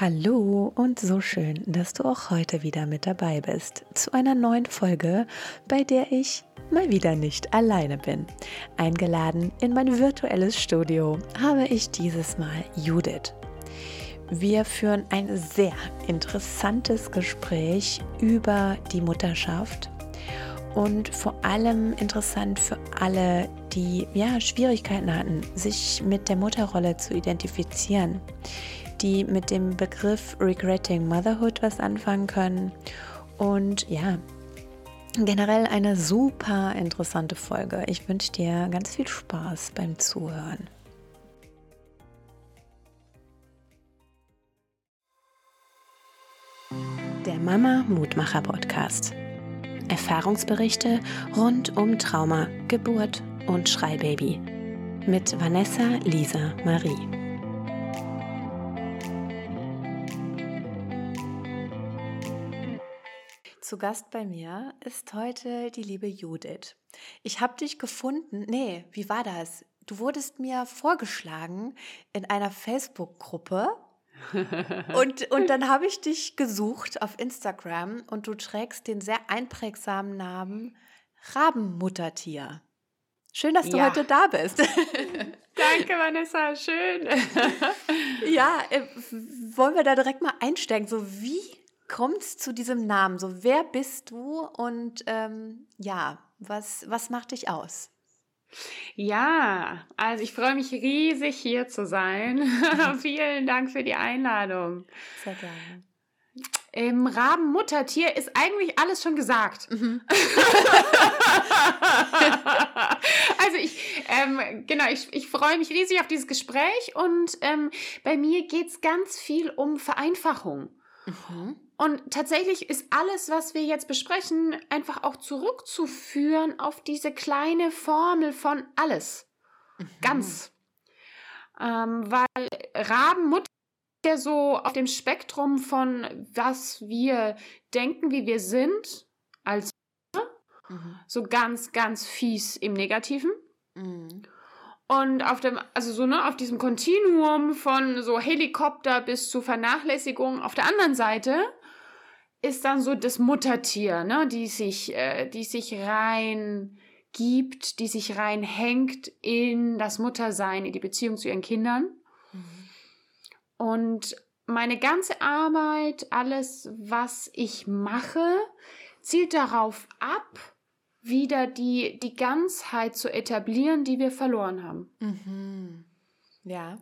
Hallo und so schön, dass du auch heute wieder mit dabei bist zu einer neuen Folge, bei der ich mal wieder nicht alleine bin. Eingeladen in mein virtuelles Studio habe ich dieses Mal Judith. Wir führen ein sehr interessantes Gespräch über die Mutterschaft und vor allem interessant für alle, die ja Schwierigkeiten hatten, sich mit der Mutterrolle zu identifizieren die mit dem Begriff Regretting Motherhood was anfangen können. Und ja, generell eine super interessante Folge. Ich wünsche dir ganz viel Spaß beim Zuhören. Der Mama Mutmacher Podcast. Erfahrungsberichte rund um Trauma, Geburt und Schreibaby. Mit Vanessa Lisa Marie. Zu Gast bei mir ist heute die liebe Judith. Ich habe dich gefunden. Nee, wie war das? Du wurdest mir vorgeschlagen in einer Facebook-Gruppe. und, und dann habe ich dich gesucht auf Instagram und du trägst den sehr einprägsamen Namen Rabenmuttertier. Schön, dass du ja. heute da bist. Danke, Vanessa, schön. ja, äh, wollen wir da direkt mal einsteigen? So, wie kommt es zu diesem Namen? So, wer bist du und ähm, ja, was, was macht dich aus? Ja, also ich freue mich riesig hier zu sein. Vielen Dank für die Einladung. Sehr gerne. Im Rabenmuttertier ist eigentlich alles schon gesagt. Mhm. also ich, ähm, genau, ich, ich freue mich riesig auf dieses Gespräch und ähm, bei mir geht es ganz viel um Vereinfachung. Mhm. Und tatsächlich ist alles, was wir jetzt besprechen, einfach auch zurückzuführen auf diese kleine Formel von alles. Mhm. Ganz. Ähm, weil Rabenmutter ja so auf dem Spektrum von was wir denken, wie wir sind, als mhm. so ganz, ganz fies im Negativen. Mhm. Und auf dem, also so, ne, auf diesem Kontinuum von so Helikopter bis zu Vernachlässigung auf der anderen Seite ist dann so das Muttertier, ne, die sich, äh, die sich rein gibt, die sich reinhängt in das Muttersein, in die Beziehung zu ihren Kindern. Mhm. Und meine ganze Arbeit, alles, was ich mache, zielt darauf ab, wieder die, die Ganzheit zu etablieren, die wir verloren haben. Mhm. Ja.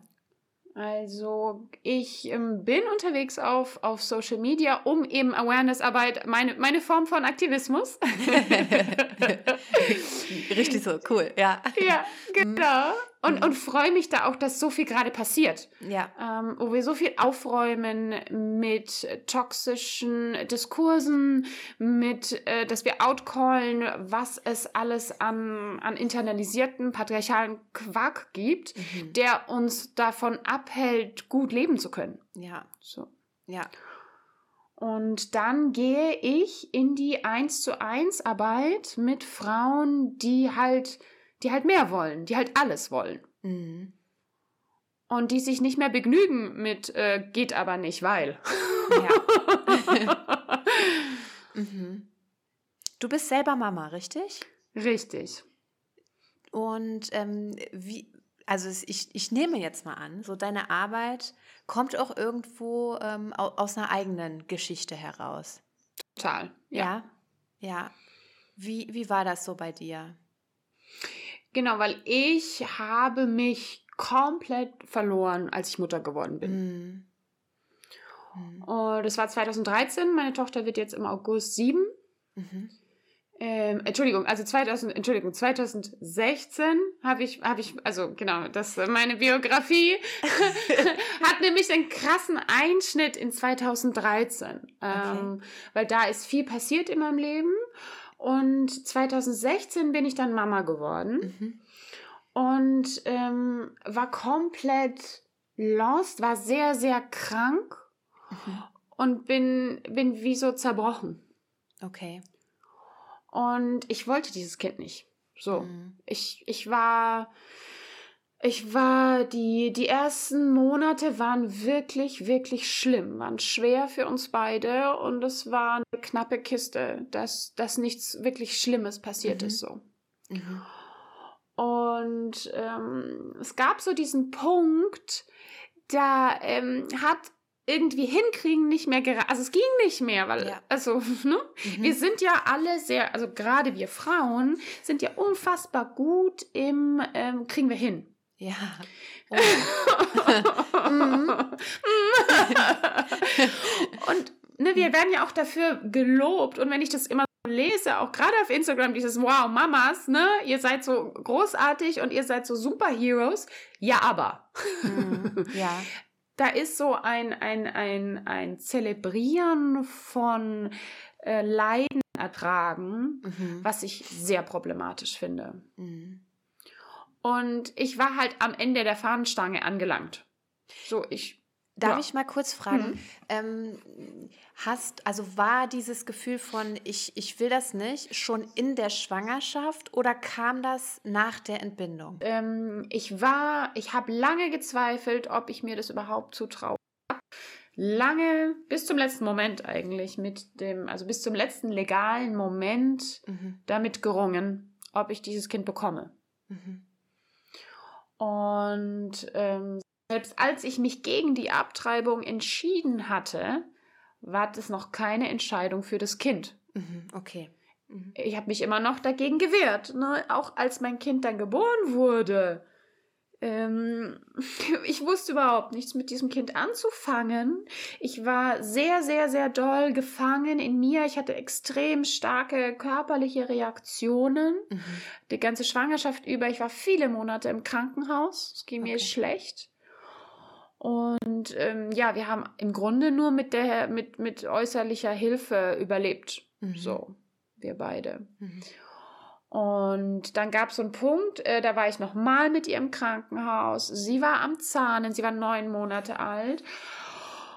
Also ich ähm, bin unterwegs auf, auf Social Media, um eben Awareness-Arbeit, meine, meine Form von Aktivismus. Richtig so, cool, ja. Ja, genau. Und, mhm. und freue mich da auch, dass so viel gerade passiert. Ja. Ähm, wo wir so viel aufräumen mit toxischen Diskursen, mit, äh, dass wir outcallen, was es alles an, an internalisierten patriarchalen Quark gibt, mhm. der uns davon abhält, gut leben zu können. Ja. So. Ja. Und dann gehe ich in die 1 zu 1 Arbeit mit Frauen, die halt die halt mehr wollen, die halt alles wollen. Mhm. Und die sich nicht mehr begnügen mit äh, geht aber nicht, weil. Ja. mhm. Du bist selber Mama, richtig? Richtig. Und ähm, wie, also ich, ich nehme jetzt mal an, so deine Arbeit kommt auch irgendwo ähm, aus einer eigenen Geschichte heraus. Total. Ja. Ja. ja. Wie, wie war das so bei dir? Genau, weil ich habe mich komplett verloren, als ich Mutter geworden bin. Mhm. Und das war 2013. Meine Tochter wird jetzt im August sieben. Mhm. Ähm, Entschuldigung, also 2000, Entschuldigung, 2016 habe ich, habe ich, also genau, das meine Biografie hat nämlich einen krassen Einschnitt in 2013, okay. ähm, weil da ist viel passiert in meinem Leben und 2016 bin ich dann Mama geworden mhm. und ähm, war komplett lost, war sehr, sehr krank mhm. und bin, bin wie so zerbrochen. Okay. Und ich wollte dieses Kind nicht. So. Mhm. Ich, ich war Ich war, die, die ersten Monate waren wirklich, wirklich schlimm, waren schwer für uns beide und es war eine knappe Kiste, dass, dass nichts wirklich Schlimmes passiert mhm. ist so. Mhm. Und ähm, es gab so diesen Punkt, da ähm, hat irgendwie hinkriegen nicht mehr gerade, also es ging nicht mehr, weil, ja. also, ne? Mhm. Wir sind ja alle sehr, also gerade wir Frauen sind ja unfassbar gut im, ähm, kriegen wir hin. Ja. Oh. mhm. und ne, wir werden ja auch dafür gelobt und wenn ich das immer lese, auch gerade auf Instagram, dieses Wow, Mamas, ne, ihr seid so großartig und ihr seid so Superheroes. Ja, aber. Mhm, ja. Da ist so ein, ein, ein, ein Zelebrieren von äh, Leiden ertragen, mhm. was ich sehr problematisch finde. Mhm. Und ich war halt am Ende der Fahnenstange angelangt. So, ich Darf ja. ich mal kurz fragen, mhm. ähm, hast, also war dieses Gefühl von ich, ich will das nicht schon in der Schwangerschaft oder kam das nach der Entbindung? Ähm, ich war, ich habe lange gezweifelt, ob ich mir das überhaupt zutraue. Lange, bis zum letzten Moment eigentlich, mit dem, also bis zum letzten legalen Moment mhm. damit gerungen, ob ich dieses Kind bekomme. Mhm. Und ähm, selbst als ich mich gegen die Abtreibung entschieden hatte, war das noch keine Entscheidung für das Kind. Mhm, okay. Mhm. Ich habe mich immer noch dagegen gewehrt. Ne? Auch als mein Kind dann geboren wurde. Ähm, ich wusste überhaupt nichts mit diesem Kind anzufangen. Ich war sehr, sehr, sehr doll gefangen in mir. Ich hatte extrem starke körperliche Reaktionen. Mhm. Die ganze Schwangerschaft über. Ich war viele Monate im Krankenhaus. Es ging okay. mir schlecht. Und ähm, ja, wir haben im Grunde nur mit der mit, mit äußerlicher Hilfe überlebt. Mhm. So, wir beide. Mhm. Und dann gab es so einen Punkt, äh, da war ich noch mal mit ihr im Krankenhaus. Sie war am Zahnen, sie war neun Monate alt.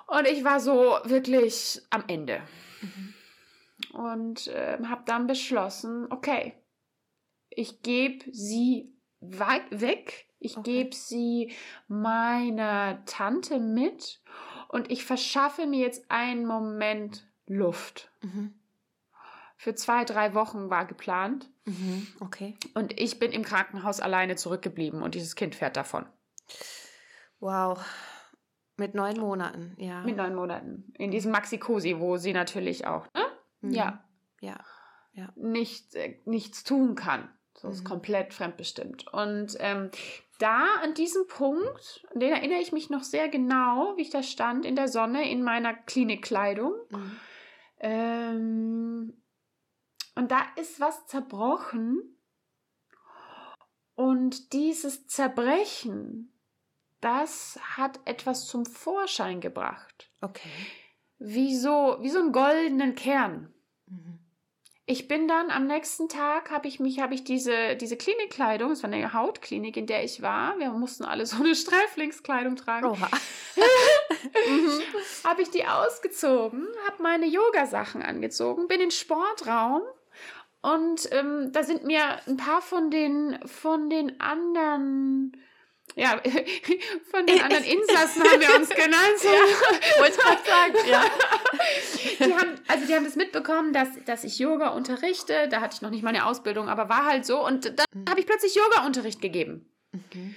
Und ich war so wirklich am Ende. Mhm. Und äh, habe dann beschlossen, okay, ich gebe sie weit weg ich okay. gebe sie meiner Tante mit und ich verschaffe mir jetzt einen Moment Luft. Mhm. Für zwei, drei Wochen war geplant. Mhm. Okay. Und ich bin im Krankenhaus alleine zurückgeblieben und dieses Kind fährt davon. Wow. Mit neun Monaten, ja. Mit neun Monaten. In diesem Maxi-Cosi, wo sie natürlich auch, ne? Mhm. Ja. Ja. ja. Nicht, äh, nichts tun kann. So ist mhm. komplett fremdbestimmt. Und ähm, da an diesem Punkt, an den erinnere ich mich noch sehr genau, wie ich da stand in der Sonne in meiner Klinikkleidung. Mhm. Ähm, und da ist was zerbrochen. Und dieses Zerbrechen, das hat etwas zum Vorschein gebracht. Okay. Wie so, wie so einen goldenen Kern. Mhm. Ich bin dann am nächsten Tag, habe ich mich, habe ich diese, diese Klinikkleidung, es war eine Hautklinik, in der ich war, wir mussten alle so eine Sträflingskleidung tragen, mhm. habe ich die ausgezogen, habe meine Yogasachen angezogen, bin in den Sportraum und ähm, da sind mir ein paar von den, von den anderen ja, von den anderen Insassen haben wir uns genannt. ja, wollte gerade sagen, ja. Die haben, also die haben das mitbekommen, dass, dass ich Yoga unterrichte. Da hatte ich noch nicht meine Ausbildung, aber war halt so. Und dann mhm. habe ich plötzlich Yoga-Unterricht gegeben. Mhm.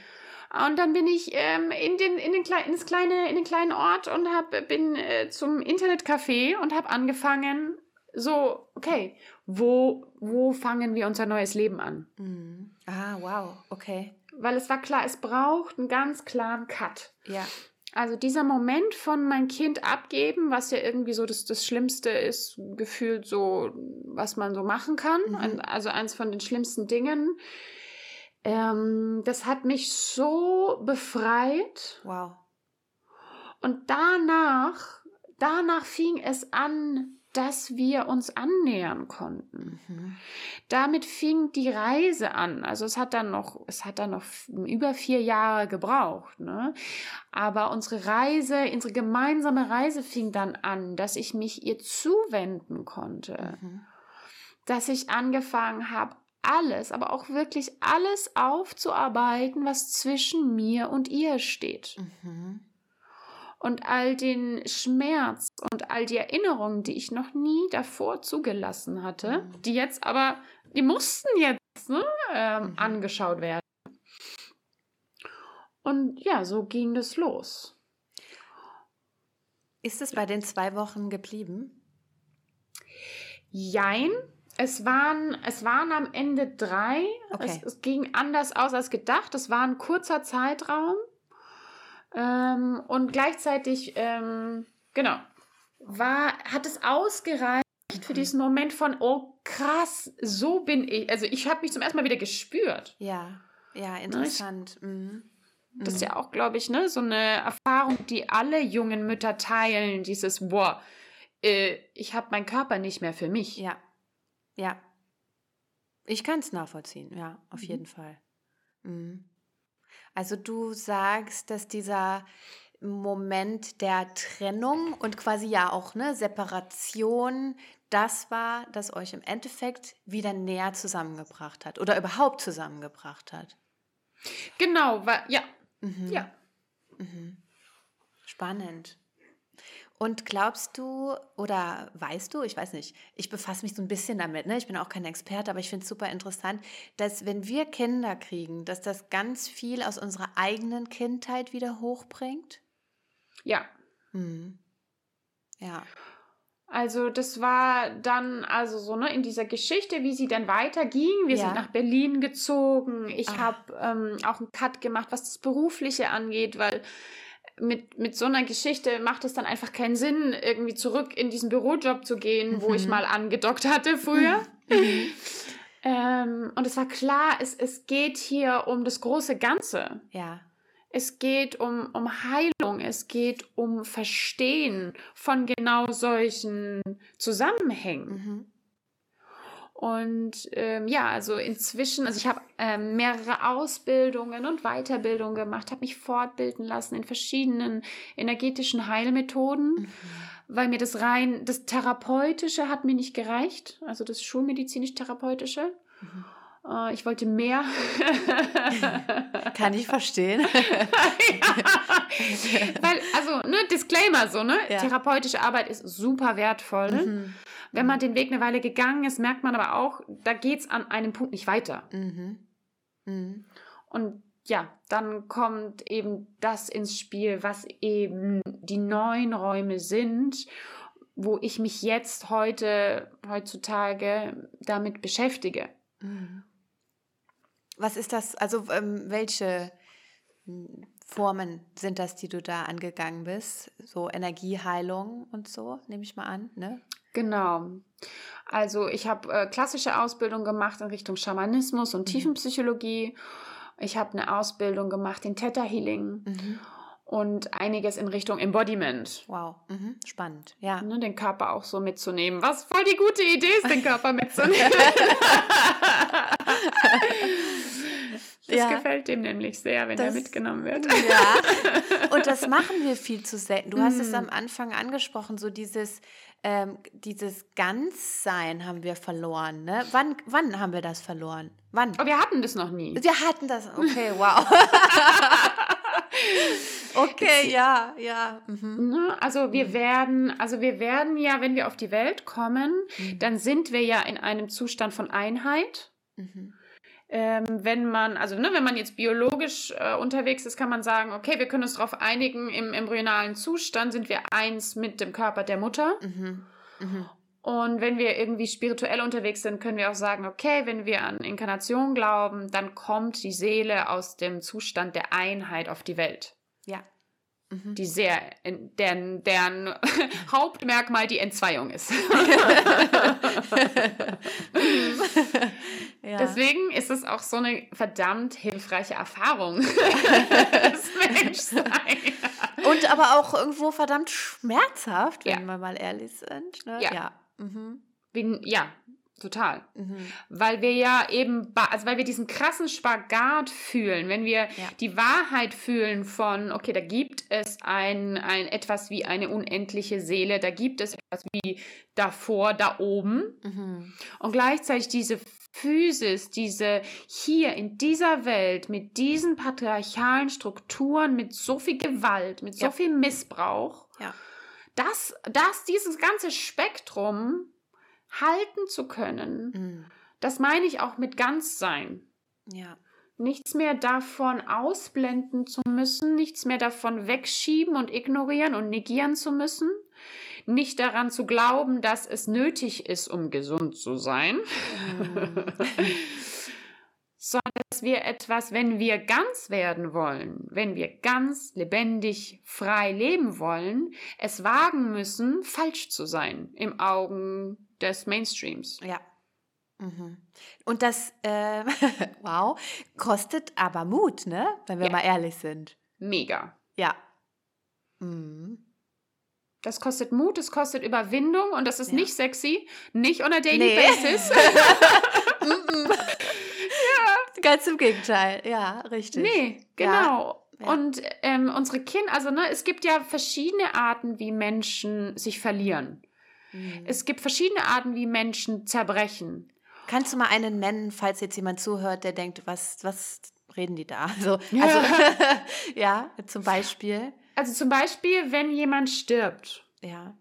Und dann bin ich ähm, in, den, in, den Kle ins kleine, in den kleinen Ort und hab, bin äh, zum Internetcafé und habe angefangen, so, okay, wo, wo fangen wir unser neues Leben an? Mhm. Ah, wow, okay weil es war klar, es braucht einen ganz klaren Cut. Ja. Also dieser Moment von mein Kind abgeben, was ja irgendwie so das, das Schlimmste ist, gefühlt so, was man so machen kann. Mhm. Also eins von den schlimmsten Dingen. Ähm, das hat mich so befreit. Wow. Und danach, danach fing es an, dass wir uns annähern konnten. Mhm. Damit fing die Reise an. Also es hat dann noch, es hat dann noch über vier Jahre gebraucht. Ne? Aber unsere Reise, unsere gemeinsame Reise fing dann an, dass ich mich ihr zuwenden konnte. Mhm. Dass ich angefangen habe, alles, aber auch wirklich alles aufzuarbeiten, was zwischen mir und ihr steht. Mhm. Und all den Schmerz und all die Erinnerungen, die ich noch nie davor zugelassen hatte, mhm. die jetzt aber, die mussten jetzt ne, ähm, mhm. angeschaut werden. Und ja, so ging das los. Ist es bei den zwei Wochen geblieben? Jein. Es waren, es waren am Ende drei. Okay. Es, es ging anders aus als gedacht. Es war ein kurzer Zeitraum. Ähm, und gleichzeitig, ähm, genau, war, hat es ausgereicht für diesen Moment von, oh krass, so bin ich. Also ich habe mich zum ersten Mal wieder gespürt. Ja, ja, ne, interessant. Ich, mhm. Das ist ja auch, glaube ich, ne, so eine Erfahrung, die alle jungen Mütter teilen, dieses, boah, äh, ich habe meinen Körper nicht mehr für mich. Ja, ja. Ich kann es nachvollziehen, ja, auf mhm. jeden Fall. Mhm. Also du sagst, dass dieser Moment der Trennung und quasi ja auch ne, Separation, das war, das euch im Endeffekt wieder näher zusammengebracht hat oder überhaupt zusammengebracht hat. Genau, war, ja. Mhm. Ja. Mhm. Spannend. Und glaubst du oder weißt du, ich weiß nicht, ich befasse mich so ein bisschen damit, ne? ich bin auch kein Experte, aber ich finde es super interessant, dass wenn wir Kinder kriegen, dass das ganz viel aus unserer eigenen Kindheit wieder hochbringt? Ja. Hm. Ja. Also das war dann also so ne in dieser Geschichte, wie sie dann weiterging. Wir ja. sind nach Berlin gezogen. Ich habe ähm, auch einen Cut gemacht, was das Berufliche angeht, weil mit, mit so einer Geschichte macht es dann einfach keinen Sinn, irgendwie zurück in diesen Bürojob zu gehen, mhm. wo ich mhm. mal angedockt hatte früher. Mhm. ähm, und es war klar, es, es geht hier um das große Ganze. Ja. Es geht um, um Heilung, es geht um Verstehen von genau solchen Zusammenhängen. Mhm. Und ähm, ja, also inzwischen, also ich habe ähm, mehrere Ausbildungen und Weiterbildungen gemacht, habe mich fortbilden lassen in verschiedenen energetischen Heilmethoden, mhm. weil mir das rein, das Therapeutische hat mir nicht gereicht, also das schulmedizinisch-therapeutische. Mhm. Äh, ich wollte mehr. Kann ich verstehen. ja. Weil, also, ne, Disclaimer so, ne? Ja. Therapeutische Arbeit ist super wertvoll. Mhm. Wenn man den Weg eine Weile gegangen ist, merkt man aber auch, da geht es an einem Punkt nicht weiter. Mhm. Mhm. Und ja, dann kommt eben das ins Spiel, was eben die neuen Räume sind, wo ich mich jetzt heute, heutzutage damit beschäftige. Mhm. Was ist das, also ähm, welche hm, Formen sind das, die du da angegangen bist? So Energieheilung und so, nehme ich mal an, ne? Genau. Also ich habe äh, klassische Ausbildung gemacht in Richtung Schamanismus und mhm. Tiefenpsychologie. Ich habe eine Ausbildung gemacht in Theta Healing. Mhm. Und einiges in Richtung Embodiment. Wow, mhm. spannend, ja. Ne, den Körper auch so mitzunehmen. Was voll die gute Idee ist, den Körper mitzunehmen. Das ja. gefällt dem nämlich sehr, wenn das, er mitgenommen wird. Ja. Und das machen wir viel zu selten. Du hast mm. es am Anfang angesprochen, so dieses, ähm, dieses Ganzsein haben wir verloren. Ne? Wann, wann haben wir das verloren? Wann? Oh, wir hatten das noch nie. Wir hatten das. Okay, wow. okay, ja, ja. Mhm. Ne, also wir mhm. werden, also wir werden ja, wenn wir auf die Welt kommen, mhm. dann sind wir ja in einem Zustand von Einheit. Mhm. Ähm, wenn man, also ne, wenn man jetzt biologisch äh, unterwegs ist, kann man sagen, okay, wir können uns darauf einigen, im embryonalen Zustand sind wir eins mit dem Körper der Mutter. Mhm. Mhm. Und wenn wir irgendwie spirituell unterwegs sind, können wir auch sagen, okay, wenn wir an Inkarnation glauben, dann kommt die Seele aus dem Zustand der Einheit auf die Welt. Ja. Mhm. Die sehr, deren, deren Hauptmerkmal die Entzweiung ist. ja. Deswegen ist es auch so eine verdammt hilfreiche Erfahrung. das Menschsein. Und aber auch irgendwo verdammt schmerzhaft, wenn ja. wir mal ehrlich sind. Ne? Ja. Ja. Mhm. Wie, ja, Total. Mhm. Weil wir ja eben, also weil wir diesen krassen Spagat fühlen, wenn wir ja. die Wahrheit fühlen von, okay, da gibt es ein, ein etwas wie eine unendliche Seele, da gibt es etwas wie davor, da oben. Mhm. Und gleichzeitig diese Physis, diese hier in dieser Welt mit diesen patriarchalen Strukturen, mit so viel Gewalt, mit so Ja. viel Missbrauch, Ja. dass, dass dieses ganze Spektrum halten zu können, Mhm. das meine ich auch mit Ganzsein. Ja. Nichts mehr davon ausblenden zu müssen, nichts mehr davon wegschieben und ignorieren und negieren zu müssen, nicht daran zu glauben, dass es nötig ist, um gesund zu sein, Mhm. sondern dass wir etwas, wenn wir ganz werden wollen, wenn wir ganz lebendig, frei leben wollen, es wagen müssen, falsch zu sein im Augen des Mainstreams. Ja. Mhm. Und das, äh, wow, kostet aber Mut, ne? Wenn wir Ja. mal ehrlich sind. Mega. Ja. Mhm. Das kostet Mut, es kostet Überwindung und das ist Ja. nicht sexy, nicht on a daily Nee. basis. Ganz im Gegenteil, ja, richtig. nee, Ja. genau. Ja. Und ähm, unsere Kinder, also ne, es gibt ja verschiedene Arten, wie Menschen sich verlieren. Mhm. Es gibt verschiedene Arten, wie Menschen zerbrechen. Kannst du mal einen nennen, falls jetzt jemand zuhört, der denkt, was, was reden die da? Also, Ja. also ja, zum Beispiel. Also zum Beispiel, wenn jemand stirbt. Ja.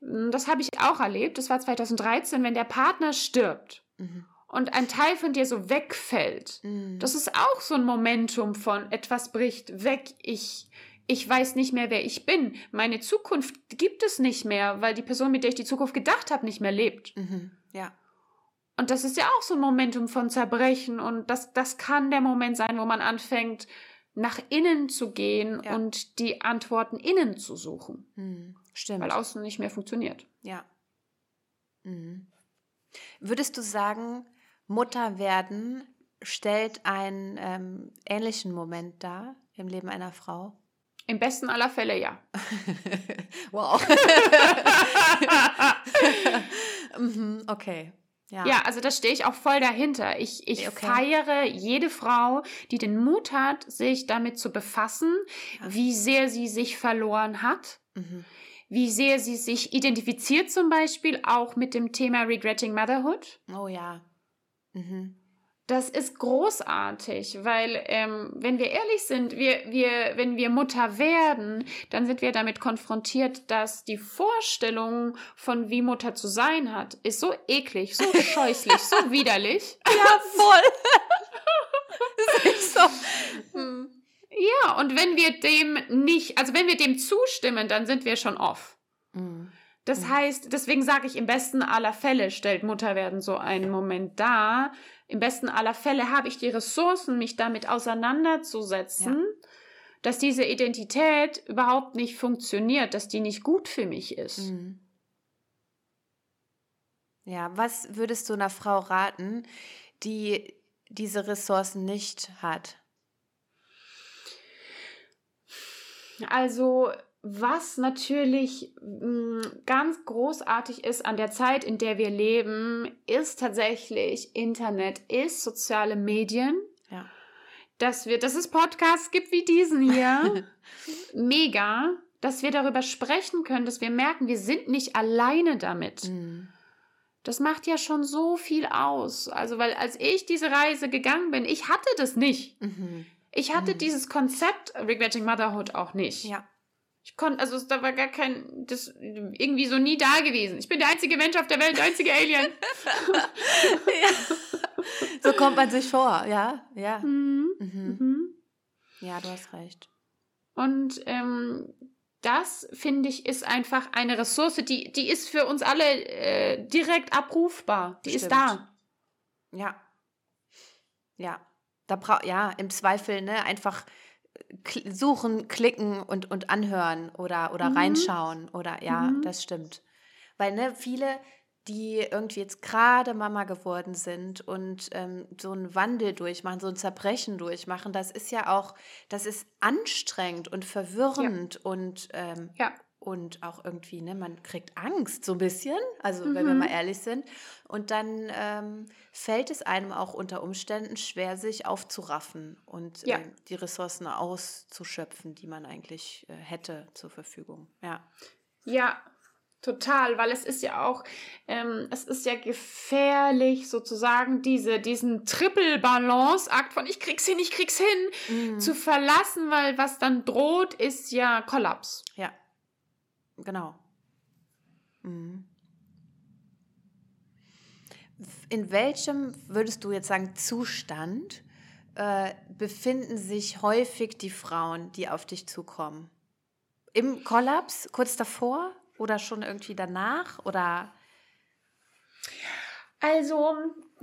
Das habe ich auch erlebt. Das war 2013, wenn der Partner stirbt Mhm. Und ein Teil von dir so wegfällt. Mhm. Das ist auch so ein Momentum von etwas bricht weg. Ich, ich weiß nicht mehr, wer ich bin. Meine Zukunft gibt es nicht mehr, weil die Person, mit der ich die Zukunft gedacht habe, nicht mehr lebt. Mhm. Ja. Und das ist ja auch so ein Momentum von Zerbrechen. Und das, das kann der Moment sein, wo man anfängt, nach innen zu gehen Ja. und die Antworten innen zu suchen, Mhm. Stimmt. weil außen nicht mehr funktioniert. Ja. Mhm. Würdest du sagen, Mutter werden stellt einen ähm, ähnlichen Moment dar im Leben einer Frau? Im besten aller Fälle ja. wow. mhm, okay. Ja. Ja, also da stehe ich auch voll dahinter. Ich, ich Okay. feiere jede Frau, die den Mut hat, sich damit zu befassen, Ja. wie sehr sie sich verloren hat, Mhm. wie sehr sie sich identifiziert zum Beispiel auch mit dem Thema Regretting Motherhood. Oh ja. Mhm. Das ist großartig, weil ähm, wenn wir ehrlich sind, wir, wir, wenn wir Mutter werden, dann sind wir damit konfrontiert, dass die Vorstellung von wie Mutter zu sein hat, ist so eklig, so scheußlich, so widerlich. Ja, voll. ist so. Mhm. Ja, und wenn wir dem nicht, also wenn wir dem zustimmen, dann sind wir schon off. Mhm. Das Mhm. heißt, deswegen sage ich, im besten aller Fälle stellt Mutterwerden so einen Moment dar. Im besten aller Fälle habe ich die Ressourcen, mich damit auseinanderzusetzen, dass diese Identität überhaupt nicht funktioniert, dass die nicht gut für mich ist. Mhm. Ja, was würdest du einer Frau raten, die diese Ressourcen nicht hat? Also, was natürlich mh, ganz großartig ist an der Zeit, in der wir leben, ist tatsächlich Internet, ist soziale Medien. Ja. Dass wir, dass es Podcasts gibt wie diesen hier. Mega. Dass wir darüber sprechen können, dass wir merken, wir sind nicht alleine damit. Mhm. Das macht ja schon so viel aus. Also, weil als ich diese Reise gegangen bin, ich hatte das nicht. Mhm. Ich hatte Mhm. dieses Konzept Regretting Motherhood auch nicht. Ja. Ich konnte, also da war gar kein, das irgendwie so nie da gewesen. Ich bin der einzige Mensch auf der Welt, der einzige Alien. ja. So kommt man sich vor, ja, ja. Mhm. Mhm. Mhm. Ja, du hast recht. Und ähm, das, finde ich, ist einfach eine Ressource, die, die ist für uns alle äh, direkt abrufbar. Die ist Stimmt. da. Ja. Ja. Da bra ja, im Zweifel, ne, einfach suchen, klicken und, und anhören oder, oder Mhm. reinschauen oder ja, Mhm. das stimmt. Weil, ne, viele, die irgendwie jetzt gerade Mama geworden sind und ähm, so einen Wandel durchmachen, so ein Zerbrechen durchmachen, das ist ja auch, das ist anstrengend und verwirrend und ähm, Ja. Und auch irgendwie, ne, man kriegt Angst so ein bisschen, also wenn wir Mhm. mal ehrlich sind. Und dann ähm, fällt es einem auch unter Umständen schwer, sich aufzuraffen und Ja. ähm, die Ressourcen auszuschöpfen, die man eigentlich äh, hätte zur Verfügung. Ja. Ja, Total, weil es ist ja auch, ähm, es ist ja gefährlich, sozusagen diese, diesen Triple-Balance-Akt von ich krieg's hin, ich krieg's hin, mhm. zu verlassen, weil was dann droht, ist ja Kollaps. Ja, genau. Mhm. In welchem, würdest du jetzt sagen, Zustand äh, befinden sich häufig die Frauen, die auf dich zukommen? Im Kollaps, kurz davor? oder schon irgendwie danach oder? Also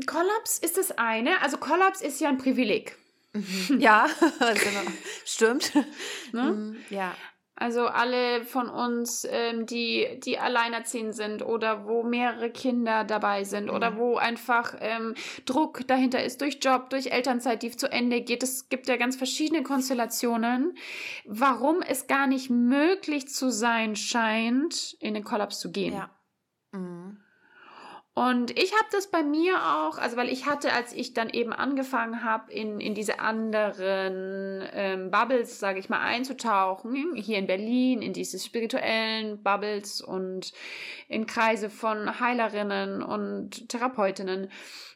Kollaps ist das eine. Also Kollaps ist ja ein Privileg. Mhm. Ja, genau. stimmt. Ne? Mhm. Ja. Also alle von uns, ähm, die, die alleinerziehend sind oder wo mehrere Kinder dabei sind mhm. oder wo einfach ähm, Druck dahinter ist durch Job, durch Elternzeit, die zu Ende geht. Es gibt ja ganz verschiedene Konstellationen, warum es gar nicht möglich zu sein scheint, in den Kollaps zu gehen. Ja. Mhm. Und ich habe das bei mir auch, also weil ich hatte, als ich dann eben angefangen habe, in, in diese anderen ähm, Bubbles, sage ich mal, einzutauchen, hier in Berlin, in diese spirituellen Bubbles und in Kreise von Heilerinnen und Therapeutinnen,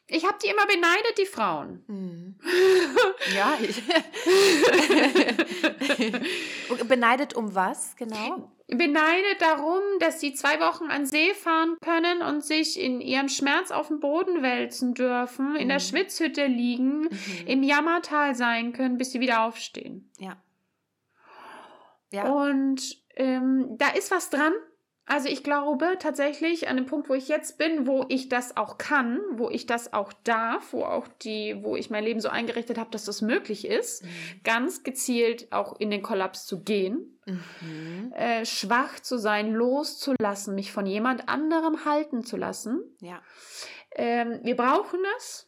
ich habe die immer beneidet, die Frauen. Mhm. Ja. Ich beneidet um was, genau? Beneidet darum, dass sie zwei Wochen an See fahren können und sich in ihrem Schmerz auf dem Boden wälzen dürfen, mhm. in der mhm. Schwitzhütte liegen, mhm. im Jammertal sein können, bis sie wieder aufstehen. Ja. ja. Und ähm, da ist was dran. Also ich glaube tatsächlich an dem Punkt, wo ich jetzt bin, wo ich das auch kann, wo ich das auch darf, wo auch die, wo ich mein Leben so eingerichtet habe, dass das möglich ist, mhm. ganz gezielt auch in den Kollaps zu gehen, mhm. äh, schwach zu sein, loszulassen, mich von jemand anderem halten zu lassen. Ja. Ähm, wir brauchen das.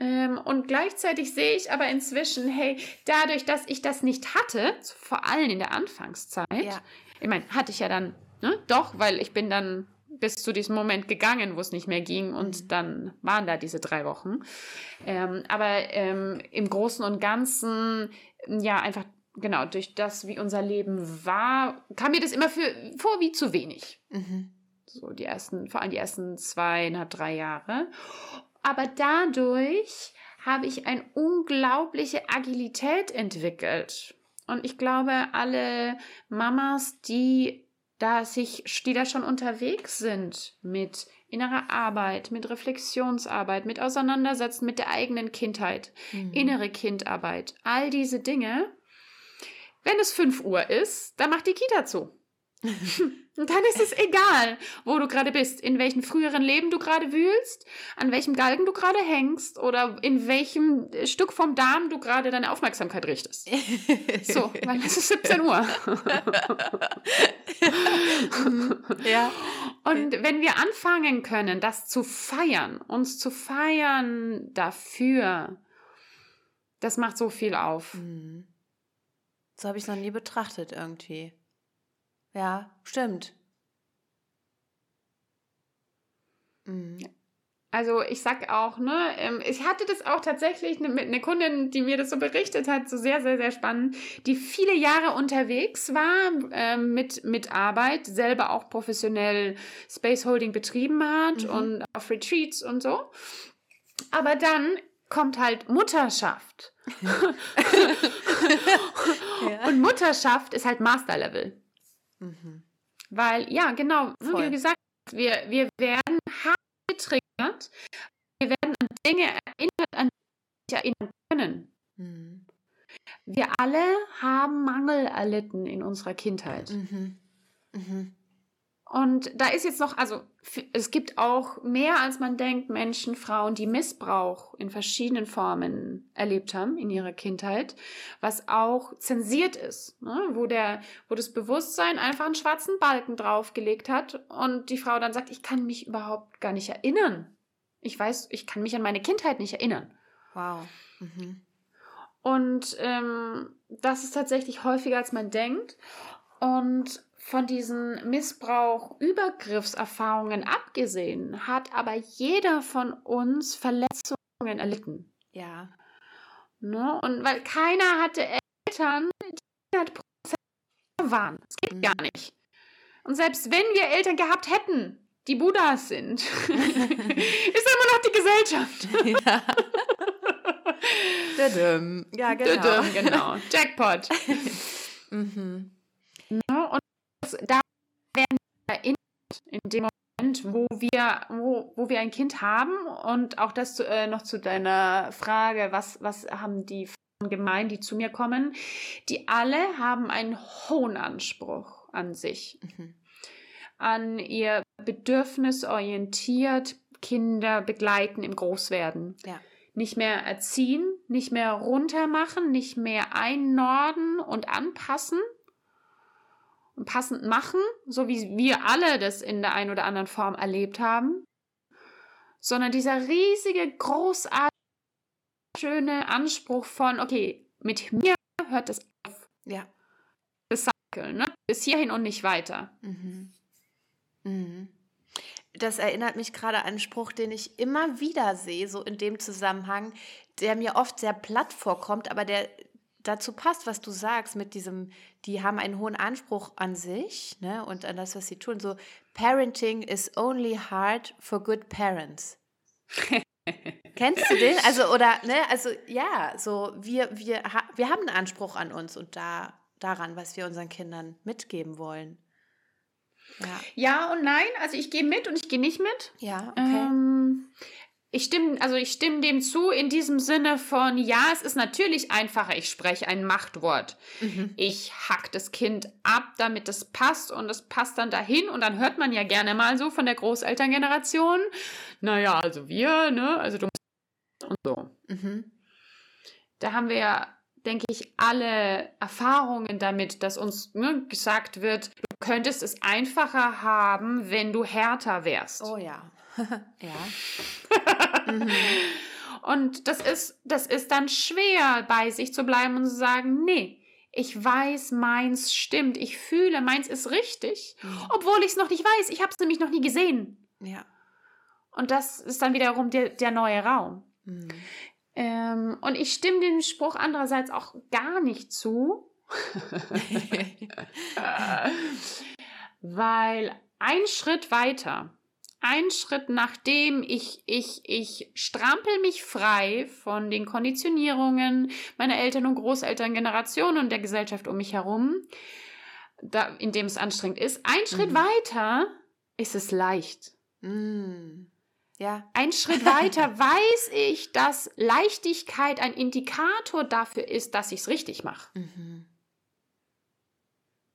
Ähm, und gleichzeitig sehe ich aber inzwischen, hey, dadurch, dass ich das nicht hatte, vor allem in der Anfangszeit, ja. ich meine, hatte ich ja dann Ne? Doch, weil ich bin dann bis zu diesem Moment gegangen, wo es nicht mehr ging und mhm. dann waren da diese drei Wochen. Ähm, aber ähm, im Großen und Ganzen, ja, einfach genau durch das, wie unser Leben war, kam mir das immer für, vor wie zu wenig. Mhm. So die ersten, vor allem die ersten zweieinhalb, drei Jahre. Aber dadurch habe ich eine unglaubliche Agilität entwickelt. Und ich glaube, alle Mamas, die da sich, die da schon unterwegs sind mit innerer Arbeit, mit Reflexionsarbeit, mit Auseinandersetzen mit der eigenen Kindheit, mhm. innere Kindarbeit, all diese Dinge. Wenn es 5 Uhr ist, dann macht die Kita zu. Und dann ist es egal, wo du gerade bist, in welchem früheren Leben du gerade wühlst, an welchem Galgen du gerade hängst oder in welchem Stück vom Darm du gerade deine Aufmerksamkeit richtest. so, weil es ist 17 Uhr. ja. Und wenn wir anfangen können, das zu feiern, uns zu feiern dafür, das macht so viel auf. Mhm. So habe ich es noch nie betrachtet irgendwie. Ja, stimmt. Mhm. Also ich sag auch, ne, ähm, ich hatte das auch tatsächlich ne, mit einer Kundin, die mir das so berichtet hat, so sehr, sehr, sehr spannend, die viele Jahre unterwegs war ähm, mit, mit Arbeit, selber auch professionell Space Holding betrieben hat mhm. und auf Retreats und so. Aber dann kommt halt Mutterschaft. ja. Und Mutterschaft ist halt Master Level. Mhm. Weil, ja, genau, Voll. wie gesagt, wir, wir werden hart getriggert, wir werden an Dinge erinnert, an die wir erinnern können. Mhm. Wir alle haben Mangel erlitten in unserer Kindheit. Mhm. Mhm. Und da ist jetzt noch, also es gibt auch mehr als man denkt Menschen, Frauen, die Missbrauch in verschiedenen Formen erlebt haben in ihrer Kindheit, was auch zensiert ist, ne? wo der, wo das Bewusstsein einfach einen schwarzen Balken draufgelegt hat und die Frau dann sagt, ich kann mich überhaupt gar nicht erinnern. Ich weiß, ich kann mich an meine Kindheit nicht erinnern. Wow. Mhm. Und ähm, das ist tatsächlich häufiger als man denkt. Und von diesen Missbrauch, Übergriffserfahrungen abgesehen, hat aber jeder von uns Verletzungen erlitten. Ja. Ne? Und weil keiner hatte Eltern, die 100% waren. Das geht mhm. gar nicht. Und selbst wenn wir Eltern gehabt hätten, die Buddhas sind, ist immer noch die Gesellschaft. Ja. Ja, genau. Dödüm, genau. Jackpot. mhm. Erinnert in dem Moment, wo wir, wo, wo wir ein Kind haben. Und auch das äh, noch zu deiner Frage, was, was haben die Frauen gemein, die zu mir kommen, die alle haben einen hohen Anspruch an sich, mhm. an ihr Bedürfnis orientiert, Kinder begleiten im Großwerden. Ja. Nicht mehr erziehen, nicht mehr runtermachen, nicht mehr einnorden und anpassen passend machen, so wie wir alle das in der einen oder anderen Form erlebt haben, sondern dieser riesige, großartige, schöne Anspruch von, okay, mit mir hört es auf. Ja. Das Cycle, ne? Bis hierhin und nicht weiter. Mhm. Mhm das erinnert mich gerade an einen Spruch, den ich immer wieder sehe, so in dem Zusammenhang, der mir oft sehr platt vorkommt, aber der dazu passt, was du sagst, mit diesem, die haben einen hohen Anspruch an sich ne, und an das, was sie tun. So, Parenting is only hard for good parents. Kennst du den? Also, oder, ne, also ja, so, wir, wir, wir haben einen Anspruch an uns und da, daran, was wir unseren Kindern mitgeben wollen. Ja. ja und nein, also ich gehe mit und ich gehe nicht mit. Ja, okay. Ähm, ich stimme, also ich stimme dem zu in diesem Sinne von, ja, es ist natürlich einfacher, ich spreche ein Machtwort. Mhm. Ich hack das Kind ab, damit es passt und es passt dann dahin und dann hört man ja gerne mal so von der Großelterngeneration, naja, also wir, ne, also du musst und so. Mhm. Da haben wir ja denke ich, alle Erfahrungen damit, dass uns ne, gesagt wird, du könntest es einfacher haben, wenn du härter wärst. Oh ja. Ja. mhm. Und das ist, das ist dann schwer, bei sich zu bleiben und zu sagen, nee, ich weiß, meins stimmt, ich fühle, meins ist richtig, mhm. obwohl ich es noch nicht weiß. Ich habe es nämlich noch nie gesehen. Ja. Und das ist dann wiederum der, der neue Raum. Mhm. Ähm, und ich stimme dem Spruch andererseits auch gar nicht zu. Weil ein Schritt weiter, ein Schritt nachdem ich, ich, ich strampel mich frei von den Konditionierungen meiner Eltern- und Großelterngeneration und der Gesellschaft um mich herum, da, in dem es anstrengend ist, ein Schritt mhm. weiter ist es leicht. Mhm. Ja. Ein Schritt weiter weiß ich, dass Leichtigkeit ein Indikator dafür ist, dass ich es richtig mache. Mhm.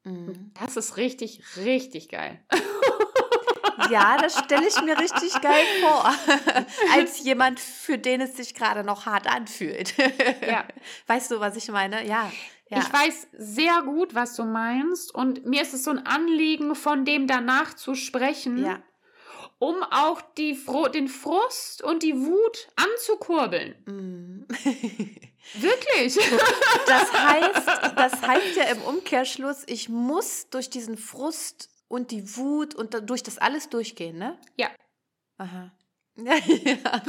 Mhm. Das ist richtig, richtig geil. Ja, das stelle ich mir richtig geil vor. Als jemand, für den es sich gerade noch hart anfühlt. Ja. Weißt du, was ich meine? Ja. Ja. Ich weiß sehr gut, was du meinst. Und mir ist es so ein Anliegen, von dem danach zu sprechen. Ja um auch die, den Frust und die Wut anzukurbeln. Mm. Wirklich. Das heißt, das heißt ja im Umkehrschluss, ich muss durch diesen Frust und die Wut und durch das alles durchgehen, ne? Ja. Aha. Ja. ja.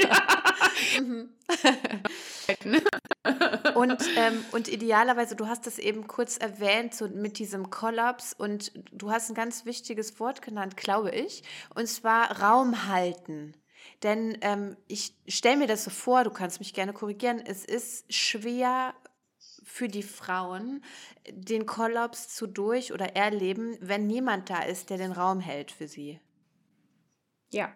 ja. Und, ähm, und idealerweise, du hast es eben kurz erwähnt, so mit diesem Kollaps und du hast ein ganz wichtiges Wort genannt, glaube ich, und zwar Raum halten. Denn ähm, ich stelle mir das so vor, du kannst mich gerne korrigieren, es ist schwer für die Frauen, den Kollaps zu durch oder erleben, wenn niemand da ist, der den Raum hält für sie. Ja.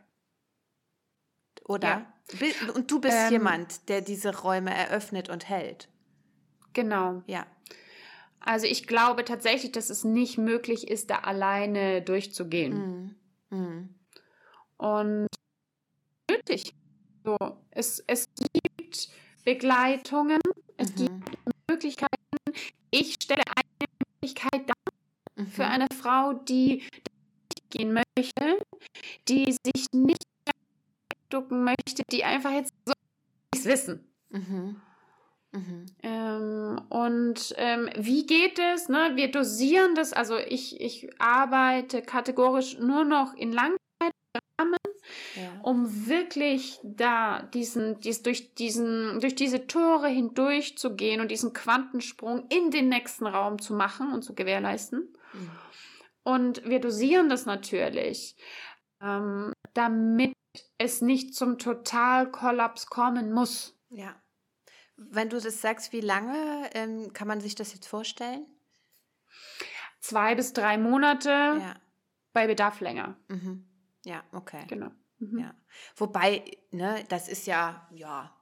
Oder? Ja. Und du bist ähm, jemand, der diese Räume eröffnet und hält. Genau. Ja. Also ich glaube tatsächlich, dass es nicht möglich ist, da alleine durchzugehen. Mm. Mm. Und nötig. So, es, es gibt Begleitungen, es mhm. gibt Möglichkeiten. Ich stelle eine Möglichkeit dar mhm. für eine Frau, die gehen möchte, die sich nicht ducken möchte, die einfach jetzt so nichts wissen. Mhm. Mhm. Ähm, und ähm, wie geht es? Ne? Wir dosieren das, also ich, ich arbeite kategorisch nur noch in Langzeitrahmen, ja. um wirklich da diesen, dies, durch, diesen, durch diese Tore hindurch zu gehen und diesen Quantensprung in den nächsten Raum zu machen und zu gewährleisten. Mhm. Und wir dosieren das natürlich, ähm, damit es nicht zum Totalkollaps kommen muss. Ja. Wenn du das sagst, wie lange ähm, kann man sich das jetzt vorstellen? Zwei bis drei Monate, ja. bei Bedarf länger. Mhm. Ja, okay. Genau. Mhm. Ja. Wobei, ne, das ist ja, ja,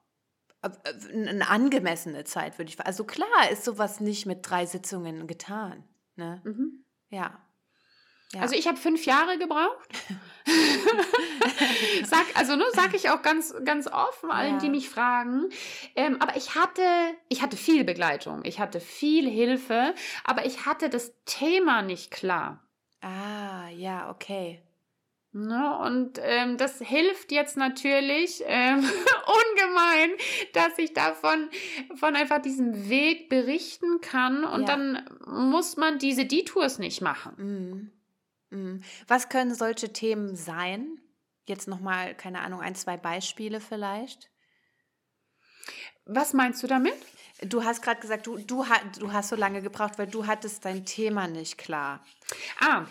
eine angemessene Zeit, würde ich sagen. Also klar ist sowas nicht mit drei Sitzungen getan. Ne? Mhm. Ja. ja. Also ich habe fünf Jahre gebraucht. sag, also ne, sage ich auch ganz, ganz offen allen, ja. die mich fragen. Ähm, aber ich hatte, ich hatte viel Begleitung, ich hatte viel Hilfe, aber ich hatte das Thema nicht klar. Ah, ja, okay. Ne? Und ähm, das hilft jetzt natürlich ähm, ungemein, dass ich davon von einfach diesem Weg berichten kann und ja. dann muss man diese Detours nicht machen. Mhm. Mhm. Was können solche Themen sein? Jetzt nochmal, keine Ahnung, ein, zwei Beispiele vielleicht. Was meinst du damit? Du hast gerade gesagt, du, du, du hast so lange gebraucht, weil du hattest dein Thema nicht klar. Ah,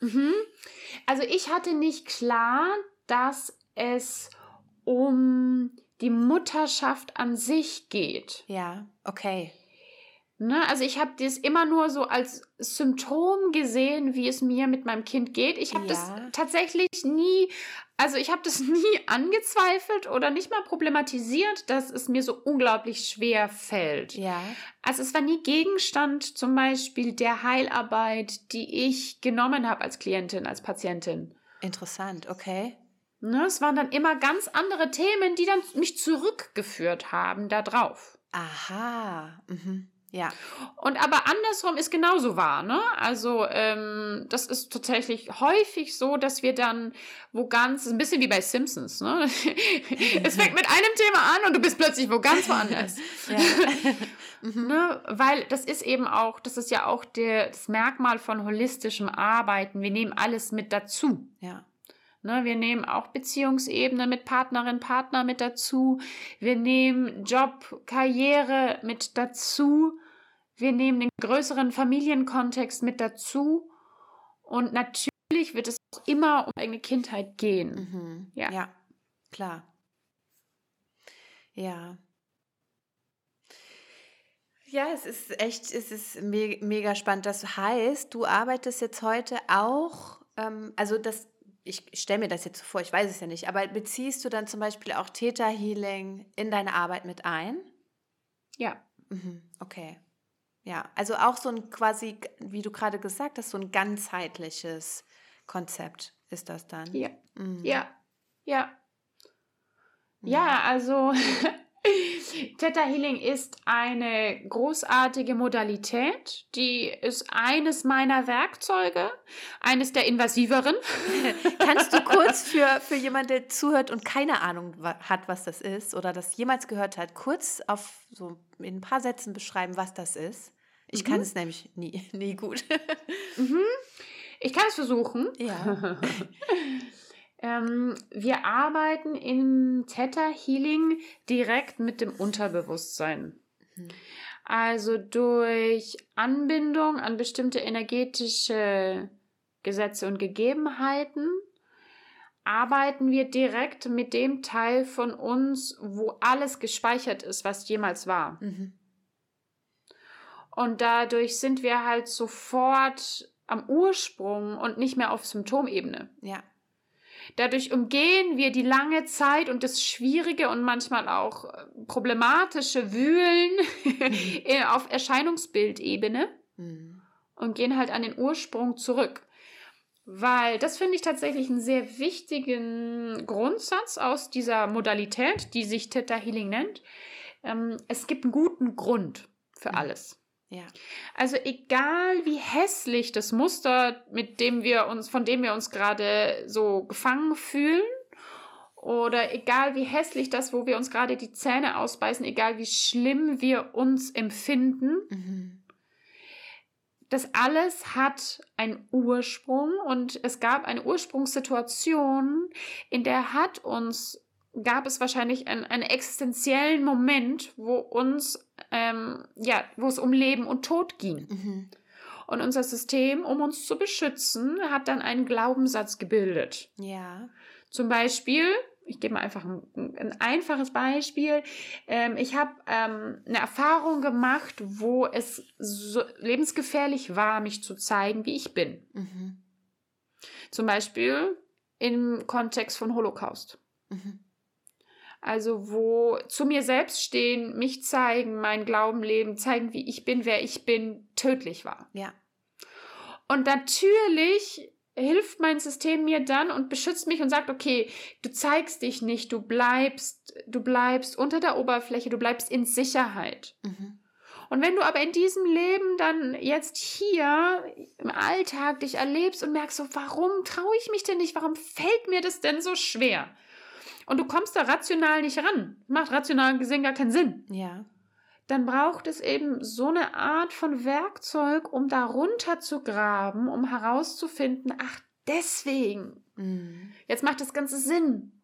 Mhm. Also ich hatte nicht klar, dass es um die Mutterschaft an sich geht. Ja, okay. Ne, also ich habe das immer nur so als Symptom gesehen, wie es mir mit meinem Kind geht. Ich habe ja. das tatsächlich nie, also ich habe das nie angezweifelt oder nicht mal problematisiert, dass es mir so unglaublich schwer fällt. Ja. Also es war nie Gegenstand zum Beispiel der Heilarbeit, die ich genommen habe als Klientin, als Patientin. Interessant, okay. Ne, es waren dann immer ganz andere Themen, die dann mich zurückgeführt haben da drauf. Aha. Mhm. Ja. Und aber andersrum ist genauso wahr, ne? Also ähm, das ist tatsächlich häufig so, dass wir dann wo ganz, ein bisschen wie bei Simpsons, ne? es fängt mit einem Thema an und du bist plötzlich wo ganz woanders. mhm. ne? Weil das ist eben auch, das ist ja auch der, das Merkmal von holistischem Arbeiten. Wir nehmen alles mit dazu. Ja. Ne, wir nehmen auch Beziehungsebene mit Partnerin, Partner mit dazu. Wir nehmen Job, Karriere mit dazu. Wir nehmen den größeren Familienkontext mit dazu. Und natürlich wird es auch immer um eigene Kindheit gehen. Mhm. Ja. ja, klar. Ja. Ja, es ist echt, es ist me mega spannend. Das heißt, du arbeitest jetzt heute auch, ähm, also das ich stelle mir das jetzt so vor, ich weiß es ja nicht, aber beziehst du dann zum Beispiel auch Theta Healing in deine Arbeit mit ein? Ja. Mhm, okay. Ja, also auch so ein quasi, wie du gerade gesagt hast, so ein ganzheitliches Konzept ist das dann. Ja. Mhm. Ja. Ja. Ja, mhm. also Theta Healing ist eine großartige Modalität, die ist eines meiner Werkzeuge, eines der invasiveren. Kannst du kurz für, für jemanden, der zuhört und keine Ahnung hat, was das ist oder das jemals gehört hat, kurz auf so in ein paar Sätzen beschreiben, was das ist? Ich mhm. kann es nämlich nie, nie gut. Mhm. Ich kann es versuchen. Ja. Ähm, wir arbeiten im Theta Healing direkt mit dem Unterbewusstsein. Mhm. Also durch Anbindung an bestimmte energetische Gesetze und Gegebenheiten arbeiten wir direkt mit dem Teil von uns, wo alles gespeichert ist, was jemals war. Mhm. Und dadurch sind wir halt sofort am Ursprung und nicht mehr auf Symptomebene. Ja. Dadurch umgehen wir die lange Zeit und das schwierige und manchmal auch äh, problematische Wühlen mhm. auf Erscheinungsbildebene mhm. und gehen halt an den Ursprung zurück. Weil das finde ich tatsächlich einen sehr wichtigen Grundsatz aus dieser Modalität, die sich Theta Healing nennt. Ähm, es gibt einen guten Grund für mhm. alles. Ja. Also egal wie hässlich das Muster, mit dem wir uns, von dem wir uns gerade so gefangen fühlen, oder egal wie hässlich das, wo wir uns gerade die Zähne ausbeißen, egal wie schlimm wir uns empfinden, mhm. das alles hat einen Ursprung und es gab eine Ursprungssituation, in der hat uns gab es wahrscheinlich einen, einen existenziellen Moment, wo uns, ähm, ja, wo es um Leben und Tod ging. Mhm. Und unser System, um uns zu beschützen, hat dann einen Glaubenssatz gebildet. Ja. Zum Beispiel, ich gebe mal einfach ein, ein einfaches Beispiel. Ähm, ich habe ähm, eine Erfahrung gemacht, wo es so lebensgefährlich war, mich zu zeigen, wie ich bin. Mhm. Zum Beispiel im Kontext von Holocaust. Mhm. Also wo zu mir selbst stehen, mich zeigen, mein Glauben leben, zeigen, wie ich bin, wer ich bin, tödlich war. Ja. Und natürlich hilft mein System mir dann und beschützt mich und sagt, okay, du zeigst dich nicht, du bleibst, du bleibst unter der Oberfläche, du bleibst in Sicherheit. Mhm. Und wenn du aber in diesem Leben dann jetzt hier im Alltag dich erlebst und merkst so, warum traue ich mich denn nicht? Warum fällt mir das denn so schwer? Und du kommst da rational nicht ran. Macht rational gesehen gar keinen Sinn. Ja. Dann braucht es eben so eine Art von Werkzeug, um da runter zu graben, um herauszufinden, ach, deswegen. Mhm. Jetzt macht das Ganze Sinn.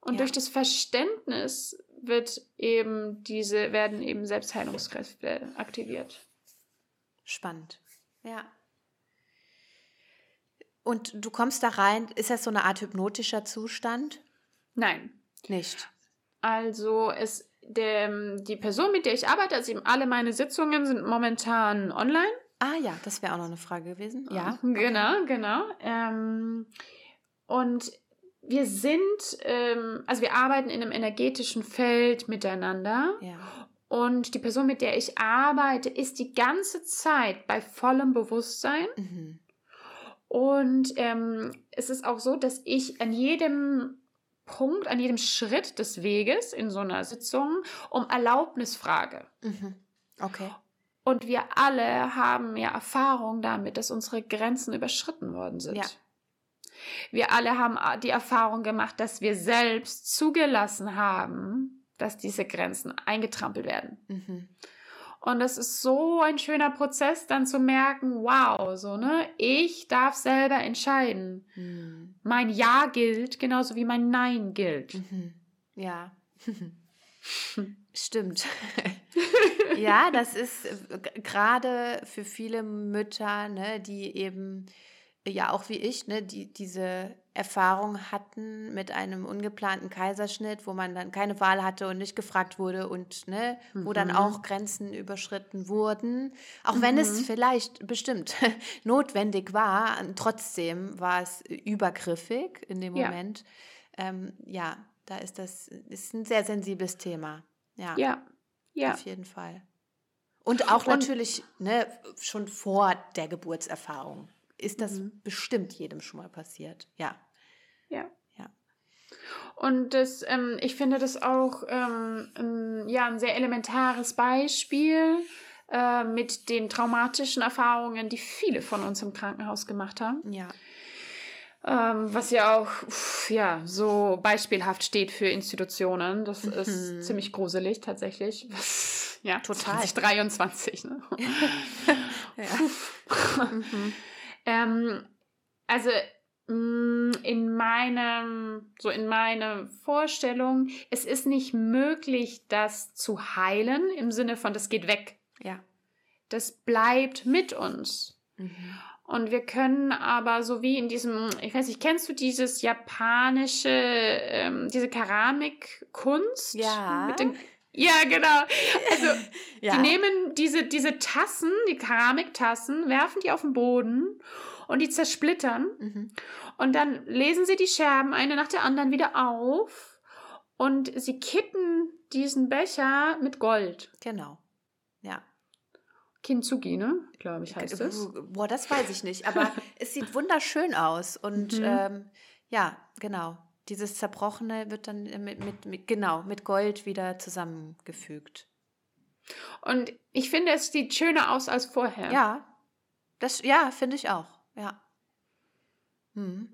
Und Ja. durch das Verständnis wird eben diese, werden eben Selbstheilungskräfte aktiviert. Spannend. Ja. Und du kommst da rein, ist das so eine Art hypnotischer Zustand? Nein. Nicht. Also es, der, die Person, mit der ich arbeite, also eben alle meine Sitzungen sind momentan online. Ah ja, das wäre auch noch eine Frage gewesen. Ja. Genau, genau. Ähm, und wir sind, ähm, also wir arbeiten in einem energetischen Feld miteinander. Ja. Und die Person, mit der ich arbeite, ist die ganze Zeit bei vollem Bewusstsein. Mhm. Und ähm, es ist auch so, dass ich an jedem Punkt, an jedem Schritt des Weges in so einer Sitzung um Erlaubnis frage. Mhm. Okay. Und wir alle haben ja Erfahrung damit, dass unsere Grenzen überschritten worden sind. Ja. Wir alle haben die Erfahrung gemacht, dass wir selbst zugelassen haben, dass diese Grenzen eingetrampelt werden. Mhm. Und das ist so ein schöner Prozess, dann zu merken, wow, so, ne, ich darf selber entscheiden. Mhm. Mein Ja gilt, genauso wie mein Nein gilt. Mhm. Ja. Stimmt. ja, das ist äh, gerade für viele Mütter, ne, die eben ja auch wie ich, ne, die diese Erfahrung hatten mit einem ungeplanten Kaiserschnitt, wo man dann keine Wahl hatte und nicht gefragt wurde und ne, wo dann Mhm. auch Grenzen überschritten wurden, auch wenn es Mhm. vielleicht bestimmt notwendig war, trotzdem war es übergriffig in dem Ja. Moment. Ähm, ja, da ist das ist ein sehr sensibles Thema. Ja, Ja, ja. auf jeden Fall. Und auch Und- natürlich ne, schon vor der Geburtserfahrung ist das Mhm. bestimmt jedem schon mal passiert. Ja. Ja. Ja. Und das, ähm, ich finde das auch ähm, ein, ja, ein sehr elementares Beispiel äh, mit den traumatischen Erfahrungen, die viele von uns im Krankenhaus gemacht haben. Ja. Ähm, was ja auch uff, ja, so beispielhaft steht für Institutionen. Das Mhm. ist ziemlich gruselig tatsächlich. Ja, Total. 2023. Ne? ja. mhm. Ähm, also mh, in meinem, so in meiner Vorstellung, es ist nicht möglich, das zu heilen im Sinne von, das geht weg. ja. Das bleibt mit uns. Mhm. Und wir können aber so wie in diesem, ich weiß nicht, kennst du dieses japanische, ähm, diese Keramikkunst? Ja. Mit den, ja, genau. Also Ja. die nehmen diese, diese Tassen, die Keramiktassen, werfen die auf den Boden und die zersplittern. Mhm. Und dann lesen sie die Scherben eine nach der anderen wieder auf und sie kippen diesen Becher mit Gold. Genau. Ja. Kintsugi, ne? Glaube ich, heißt es. Boah, das weiß ich nicht, aber es sieht wunderschön aus. Und Mhm. ähm, ja, genau. Dieses Zerbrochene wird dann mit, mit, mit, genau, mit Gold wieder zusammengefügt. Und ich finde, es sieht schöner aus als vorher. Ja, das, ja, finde ich auch. Ja. Mhm.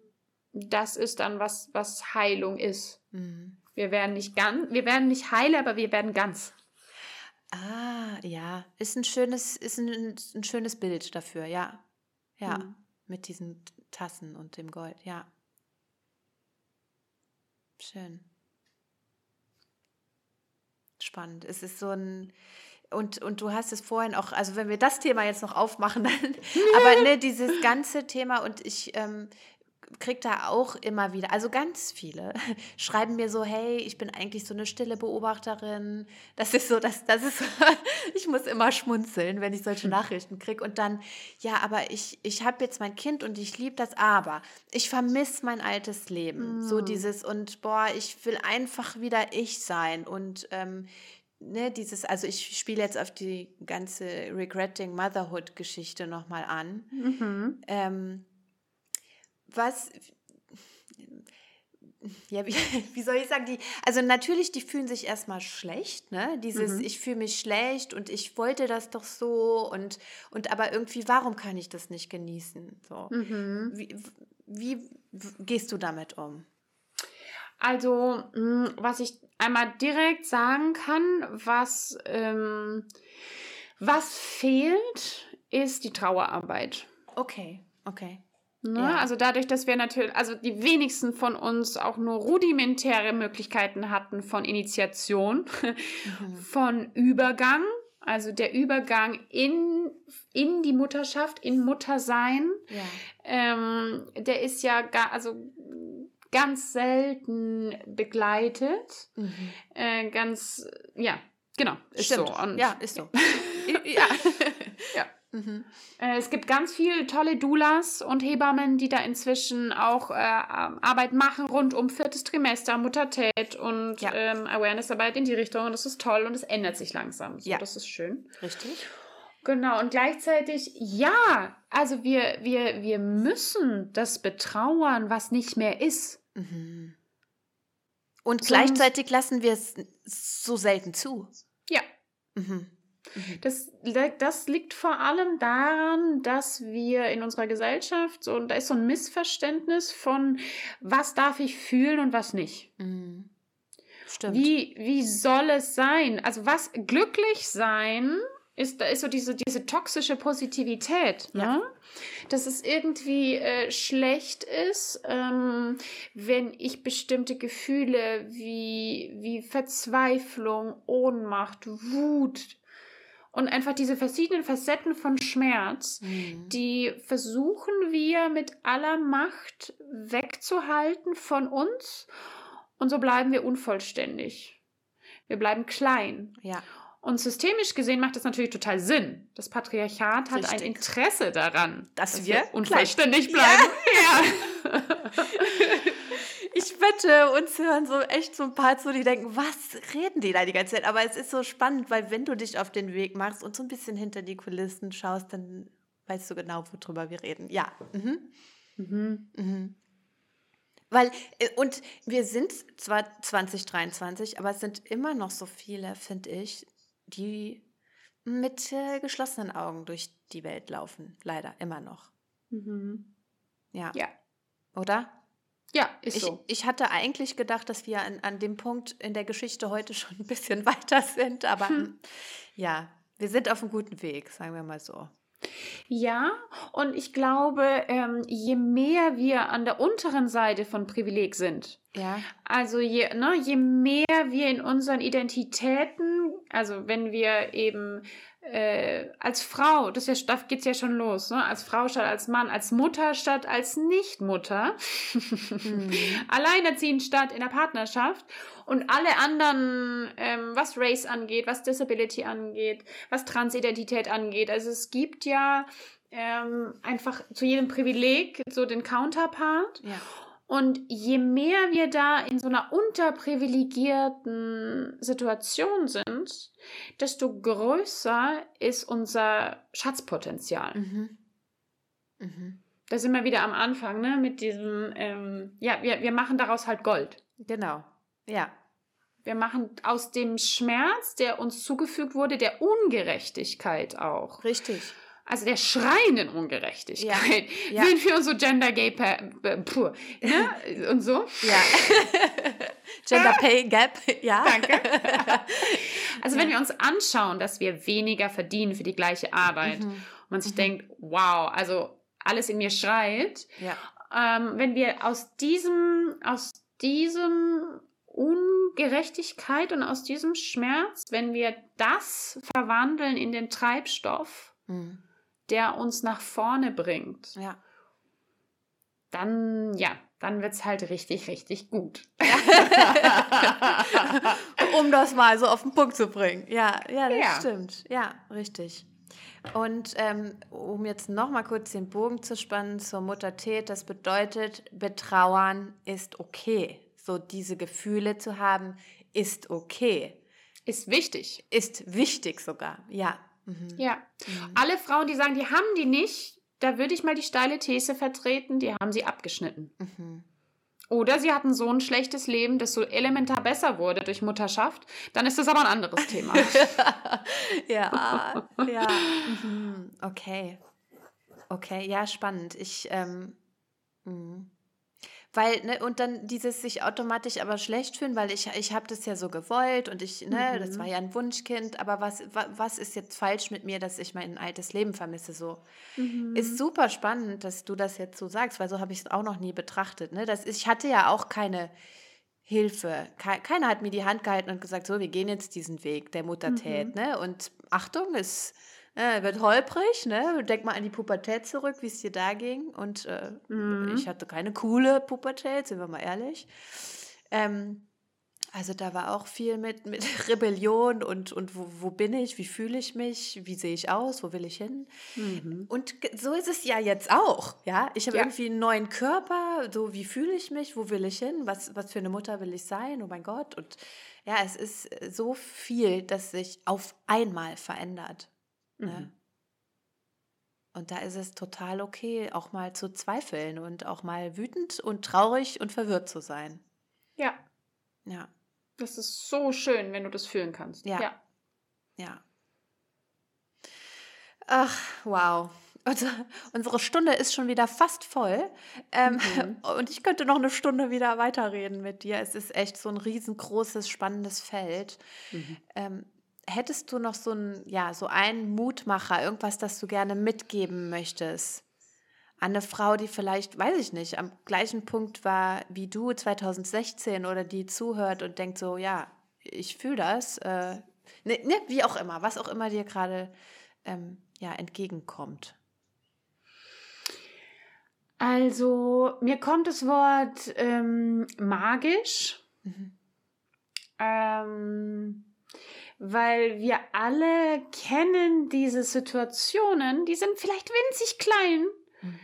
Das ist dann was, was Heilung ist. Mhm. Wir werden nicht ganz, wir werden nicht heil, aber wir werden ganz. Ah, ja, ist ein schönes, ist ein, ein schönes Bild dafür, ja. Ja, Mhm. mit diesen Tassen und dem Gold, ja. Schön. Spannend. Es ist so ein, und, und du hast es vorhin auch, also wenn wir das Thema jetzt noch aufmachen, dann, aber ne, dieses ganze Thema und ich ähm, kriege da auch immer wieder, also ganz viele schreiben mir so, hey, ich bin eigentlich so eine stille Beobachterin. Das ist so, das, das ist, ich muss immer schmunzeln, wenn ich solche hm. Nachrichten kriege. Und dann, ja, aber ich, ich habe jetzt mein Kind und ich liebe das, aber ich vermisse mein altes Leben. Mm. So hm. dieses und boah, ich will einfach wieder ich sein und ähm, ne, dieses, also ich spiele jetzt auf die ganze Regretting Motherhood-Geschichte nochmal an. Mhm. Ähm, was, ja, wie, wie, soll ich sagen, die, also natürlich, die fühlen sich erstmal schlecht, ne? Dieses, mhm. ich fühle mich schlecht und ich wollte das doch so und, und aber irgendwie, warum kann ich das nicht genießen? So. Mhm. Wie, wie gehst du damit um? Also, hm, was ich einmal direkt sagen kann, was, ähm, was fehlt, ist die Trauerarbeit. Okay, okay. Ne? Ja. Also dadurch, dass wir natürlich, also die wenigsten von uns auch nur rudimentäre Möglichkeiten hatten von Initiation, mhm. von Übergang, also der Übergang in, in die Mutterschaft, in Muttersein, ja. ähm, der ist ja gar, also ganz selten begleitet. Mhm. Äh, ganz, ja, genau, ist Stimmt. so. Und ja, ist so. ja. Mhm. Äh, es gibt ganz viele tolle Doulas und Hebammen, die da inzwischen auch äh, Arbeit machen rund um viertes Trimester, Muttertät und ja. ähm, Awareness-Arbeit in die Richtung. Und das ist toll und es ändert sich langsam. So, ja. Das ist schön. Richtig. Genau, und gleichzeitig, ja, also wir, wir, wir müssen das betrauern, was nicht mehr ist. Mhm. Und Sonst, gleichzeitig lassen wir es so selten zu. Ja. Mhm. Mhm. Das, das liegt vor allem daran, dass wir in unserer Gesellschaft, so, da ist so ein Missverständnis von, was darf ich fühlen und was nicht. Mhm. Stimmt. Wie, wie soll es sein? Also was glücklich sein ist, da ist so diese, diese toxische Positivität, ne? Ja. dass es irgendwie äh, schlecht ist, ähm, wenn ich bestimmte Gefühle wie, wie Verzweiflung, Ohnmacht, Wut und einfach diese verschiedenen Facetten von Schmerz, mhm. die versuchen wir mit aller Macht wegzuhalten von uns und so bleiben wir unvollständig. Wir bleiben klein. Ja. Und systemisch gesehen macht das natürlich total Sinn. Das Patriarchat hat Richtig. ein Interesse daran, dass, dass wir, wir unvollständig bleiben. Ja. ja. ich wette, uns hören so echt so ein paar zu, die denken, was reden die da die ganze Zeit? Aber es ist so spannend, weil wenn du dich auf den Weg machst und so ein bisschen hinter die Kulissen schaust, dann weißt du genau, worüber wir reden. Ja. Mhm. Mhm. Mhm. Weil, äh, und wir sind zwar 2023, aber es sind immer noch so viele, finde ich, die mit äh, geschlossenen Augen durch die Welt laufen. Leider, immer noch. Mhm. Ja. Ja. Oder? Ja, ist ich, so. Ich hatte eigentlich gedacht, dass wir an, an dem Punkt in der Geschichte heute schon ein bisschen weiter sind, aber hm. ja, wir sind auf einem guten Weg, sagen wir mal so. Ja, und ich glaube, ähm, je mehr wir an der unteren Seite von Privileg sind, ja. also je, ne, je mehr wir in unseren Identitäten, also wenn wir eben äh, als Frau, das ja, da geht's ja schon los, ne? als Frau statt als Mann, als Mutter statt als Nichtmutter, mhm. alleinerziehend statt in der Partnerschaft und alle anderen, ähm, was Race angeht, was Disability angeht, was Transidentität angeht. Also es gibt ja ähm, einfach zu jedem Privileg so den Counterpart. Ja. Und je mehr wir da in so einer unterprivilegierten Situation sind, desto größer ist unser Schatzpotenzial. Mhm. Mhm. Da sind wir wieder am Anfang, ne? Mit diesem, ähm, ja, wir, wir machen daraus halt Gold. Genau. Ja. Wir machen aus dem Schmerz, der uns zugefügt wurde, der Ungerechtigkeit auch. Richtig also der schreienden Ungerechtigkeit, ja, ja. sind wir uns so Gender Gay pur, ne? und so. Ja. Gender Pay Gap, ja. Danke. Also wenn wir uns anschauen, dass wir weniger verdienen für die gleiche Arbeit mhm. und man sich mhm. denkt, wow, also alles in mir schreit, ja. ähm, wenn wir aus diesem, aus diesem un Gerechtigkeit und aus diesem Schmerz, wenn wir das verwandeln in den Treibstoff, mhm. Der uns nach vorne bringt, ja. dann, ja, dann wird es halt richtig, richtig gut. um das mal so auf den Punkt zu bringen. Ja, ja, das ja. stimmt. Ja, richtig. Und ähm, um jetzt nochmal kurz den Bogen zu spannen zur Mutter Tät, das bedeutet, betrauern ist okay. So diese Gefühle zu haben, ist okay. Ist wichtig. Ist wichtig sogar, ja. Mhm. Ja. Mhm. Alle Frauen, die sagen, die haben die nicht, da würde ich mal die steile These vertreten, die haben sie abgeschnitten. Mhm. Oder sie hatten so ein schlechtes Leben, das so elementar besser wurde durch Mutterschaft, dann ist das aber ein anderes Thema. ja, ja. Mhm. Okay. Okay, ja, spannend. Ich, ähm, mh. Weil, ne, und dann dieses sich automatisch aber schlecht fühlen, weil ich, ich habe das ja so gewollt und ich, ne, mhm. das war ja ein Wunschkind, aber was, was ist jetzt falsch mit mir, dass ich mein altes Leben vermisse? So. Mhm. Ist super spannend, dass du das jetzt so sagst, weil so habe ich es auch noch nie betrachtet. Ne? Das, ich hatte ja auch keine Hilfe. Keiner hat mir die Hand gehalten und gesagt, so, wir gehen jetzt diesen Weg der Muttertät. Mhm. Ne? Und Achtung, es äh, wird holprig, ne? Denk mal an die Pubertät zurück, wie es dir da ging. Und äh, mhm. ich hatte keine coole Pubertät, sind wir mal ehrlich. Ähm, also da war auch viel mit, mit Rebellion und, und wo, wo bin ich, wie fühle ich mich, wie sehe ich aus, wo will ich hin. Mhm. Und so ist es ja jetzt auch. Ja, ich habe ja. irgendwie einen neuen Körper, so wie fühle ich mich, wo will ich hin, was, was für eine Mutter will ich sein, oh mein Gott. Und ja, es ist so viel, das sich auf einmal verändert. Ne? Mhm. Und da ist es total okay, auch mal zu zweifeln und auch mal wütend und traurig und verwirrt zu sein. Ja. Ja. Das ist so schön, wenn du das fühlen kannst. Ja. Ja. ja. Ach, wow. Unsere Stunde ist schon wieder fast voll. Ähm, mhm. Und ich könnte noch eine Stunde wieder weiterreden mit dir. Es ist echt so ein riesengroßes, spannendes Feld. Mhm. Ähm, hättest du noch so ein, ja, so einen Mutmacher, irgendwas, das du gerne mitgeben möchtest? An eine Frau, die vielleicht, weiß ich nicht, am gleichen Punkt war wie du 2016 oder die zuhört und denkt so, ja, ich fühle das. Äh, ne, ne, wie auch immer, was auch immer dir gerade ähm, ja, entgegenkommt. Also, mir kommt das Wort ähm, magisch. Mhm. Ähm, weil wir alle kennen diese Situationen, die sind vielleicht winzig klein, mhm.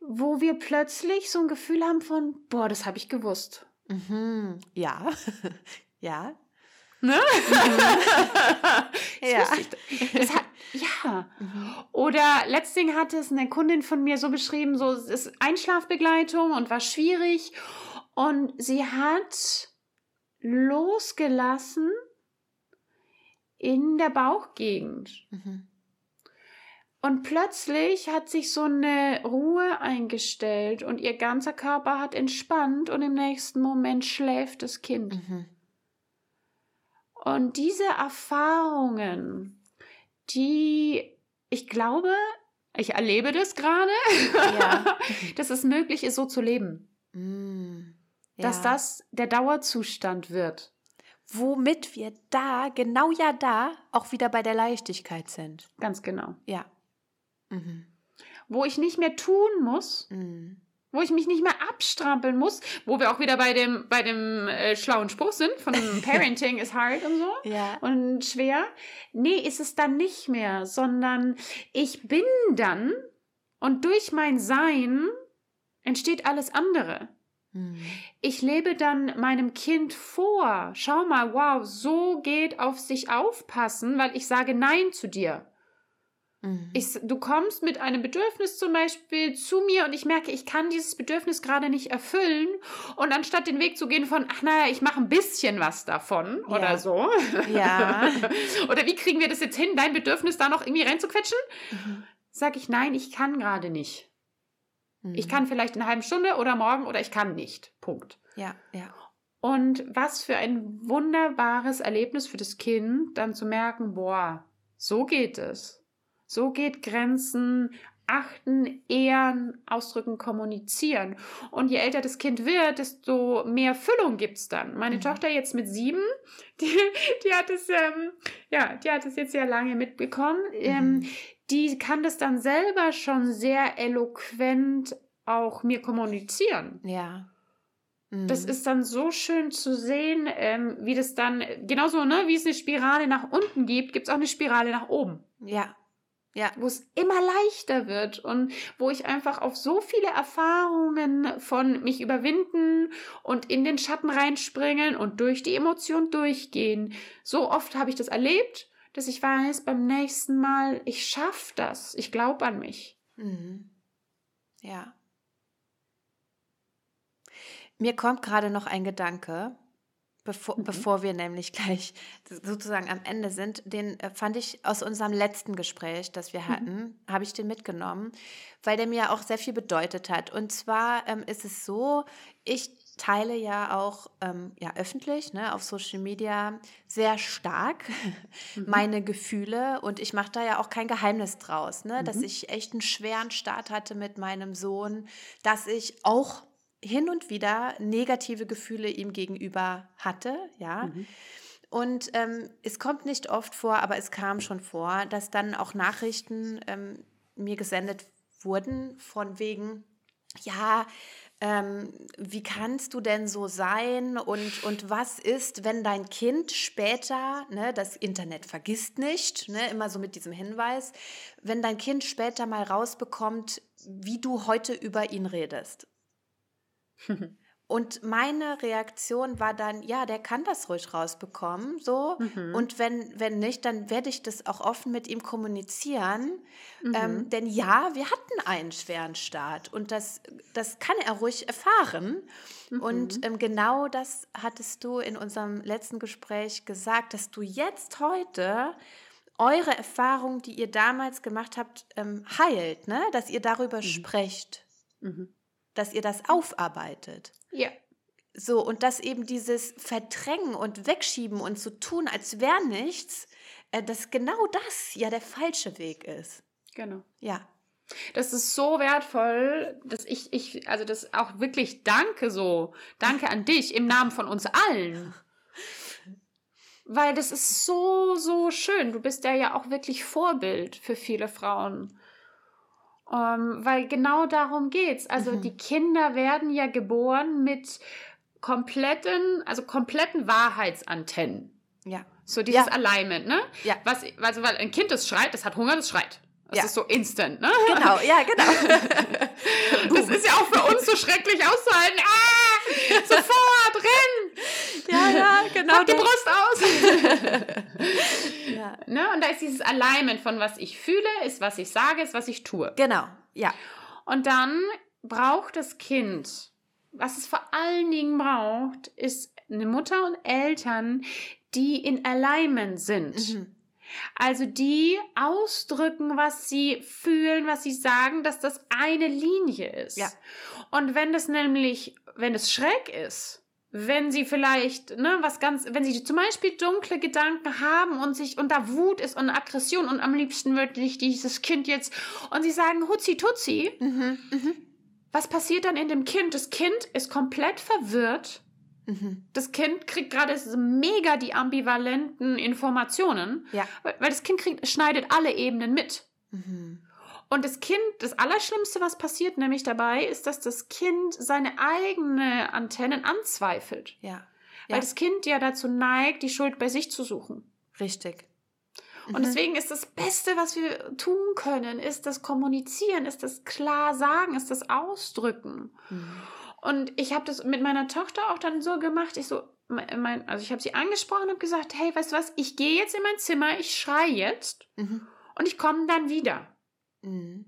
wo wir plötzlich so ein Gefühl haben von, boah, das habe ich gewusst. Mhm. Ja, ja. Ne? Mhm. ja. Hat, ja. Mhm. Oder letztens hat es eine Kundin von mir so beschrieben, so es ist Einschlafbegleitung und war schwierig und sie hat losgelassen in der Bauchgegend. Mhm. Und plötzlich hat sich so eine Ruhe eingestellt und ihr ganzer Körper hat entspannt und im nächsten Moment schläft das Kind. Mhm. Und diese Erfahrungen, die ich glaube, ich erlebe das gerade, ja. dass es möglich ist, so zu leben. Mhm. Ja. Dass das der Dauerzustand wird womit wir da, genau ja da, auch wieder bei der Leichtigkeit sind. Ganz genau. Ja. Mhm. Wo ich nicht mehr tun muss, mhm. wo ich mich nicht mehr abstrampeln muss, wo wir auch wieder bei dem, bei dem äh, schlauen Spruch sind, von Parenting is hard und so ja. und schwer. Nee, ist es dann nicht mehr, sondern ich bin dann und durch mein Sein entsteht alles andere. Mhm. Ich lebe dann meinem Kind vor. Schau mal, wow, so geht auf sich aufpassen, weil ich sage Nein zu dir. Mhm. Ich, du kommst mit einem Bedürfnis zum Beispiel zu mir und ich merke, ich kann dieses Bedürfnis gerade nicht erfüllen. Und anstatt den Weg zu gehen von, ach naja, ich mache ein bisschen was davon ja. oder so. Ja. oder wie kriegen wir das jetzt hin, dein Bedürfnis da noch irgendwie reinzuquetschen? Mhm. Sage ich, nein, ich kann gerade nicht. Mhm. Ich kann vielleicht in einer halben Stunde oder morgen oder ich kann nicht. Punkt. Ja, ja. Und was für ein wunderbares Erlebnis für das Kind, dann zu merken, boah, so geht es. So geht Grenzen achten, ehren, ausdrücken, kommunizieren. Und je älter das Kind wird, desto mehr Füllung gibt es dann. Meine mhm. Tochter jetzt mit sieben, die, die hat es, ähm, ja, die hat es jetzt sehr lange mitbekommen. Mhm. Ähm, die kann das dann selber schon sehr eloquent auch mir kommunizieren. Ja. Das mhm. ist dann so schön zu sehen, ähm, wie das dann, genauso, ne, wie es eine Spirale nach unten gibt, gibt es auch eine Spirale nach oben. Ja. Ja. Wo es immer leichter wird und wo ich einfach auf so viele Erfahrungen von mich überwinden und in den Schatten reinspringen und durch die Emotion durchgehen. So oft habe ich das erlebt, dass ich weiß, beim nächsten Mal, ich schaffe das. Ich glaube an mich. Mhm. Ja. Mir kommt gerade noch ein Gedanke, bevor, mhm. bevor wir nämlich gleich sozusagen am Ende sind. Den äh, fand ich aus unserem letzten Gespräch, das wir mhm. hatten, mhm. habe ich den mitgenommen, weil der mir auch sehr viel bedeutet hat. Und zwar ähm, ist es so, ich teile ja auch ähm, ja, öffentlich ne, auf Social Media sehr stark mhm. meine Gefühle und ich mache da ja auch kein Geheimnis draus, ne, dass mhm. ich echt einen schweren Start hatte mit meinem Sohn, dass ich auch hin und wieder negative Gefühle ihm gegenüber hatte, ja. Mhm. Und ähm, es kommt nicht oft vor, aber es kam schon vor, dass dann auch Nachrichten ähm, mir gesendet wurden von wegen, ja, ähm, wie kannst du denn so sein und, und was ist, wenn dein Kind später, ne, das Internet vergisst nicht, ne, immer so mit diesem Hinweis, wenn dein Kind später mal rausbekommt, wie du heute über ihn redest. Und meine Reaktion war dann, ja, der kann das ruhig rausbekommen, so. Mhm. Und wenn, wenn nicht, dann werde ich das auch offen mit ihm kommunizieren. Mhm. Ähm, denn ja, wir hatten einen schweren Start und das, das kann er ruhig erfahren. Mhm. Und ähm, genau das hattest du in unserem letzten Gespräch gesagt, dass du jetzt heute eure Erfahrung, die ihr damals gemacht habt, ähm, heilt, ne? dass ihr darüber mhm. sprecht. Mhm dass ihr das aufarbeitet. Ja. So, und dass eben dieses Verdrängen und Wegschieben und so tun, als wäre nichts, äh, dass genau das ja der falsche Weg ist. Genau. Ja. Das ist so wertvoll, dass ich, ich, also das auch wirklich danke so. Danke an dich im Namen von uns allen. Weil das ist so, so schön. Du bist ja ja auch wirklich Vorbild für viele Frauen. Ähm, weil genau darum geht's. Also mhm. die Kinder werden ja geboren mit kompletten, also kompletten Wahrheitsantennen. Ja. So dieses ja. Alignment, ne? Ja. Was, also weil ein Kind, das schreit, das hat Hunger, das schreit. Das ja. ist so instant, ne? Genau, ja, genau. das ist ja auch für uns so schrecklich auszuhalten. Ah, sofort, renn! Ja, ja, genau. Pack die Brust aus. ja. ne? Und da ist dieses Alignment von was ich fühle, ist was ich sage, ist was ich tue. Genau, ja. Und dann braucht das Kind, was es vor allen Dingen braucht, ist eine Mutter und Eltern, die in Alignment sind. Mhm. Also die ausdrücken, was sie fühlen, was sie sagen, dass das eine Linie ist. Ja. Und wenn das nämlich, wenn es schräg ist, wenn sie vielleicht, ne, was ganz, wenn sie zum Beispiel dunkle Gedanken haben und sich, und da Wut ist und Aggression und am liebsten wirklich dieses Kind jetzt, und sie sagen Hutzi Tutzi, mhm, mh. was passiert dann in dem Kind? Das Kind ist komplett verwirrt Mhm. Das Kind kriegt gerade mega die ambivalenten Informationen, ja. weil, das Kind kriegt, schneidet alle Ebenen mit. Mhm. Und das Kind, das Allerschlimmste, was passiert nämlich dabei, ist, dass das Kind seine eigenen Antennen anzweifelt. Ja. Weil ja. das Kind ja dazu neigt, die Schuld bei sich zu suchen. Richtig. Und mhm. deswegen ist das Beste, was wir tun können, ist das Kommunizieren, ist das klar sagen, ist das Ausdrücken. Mhm. Und ich habe das mit meiner Tochter auch dann so gemacht. Ich so, mein, also ich habe sie angesprochen und gesagt, hey, weißt du was, ich gehe jetzt in mein Zimmer, ich schreie jetzt mhm. und ich komme dann wieder. Mhm.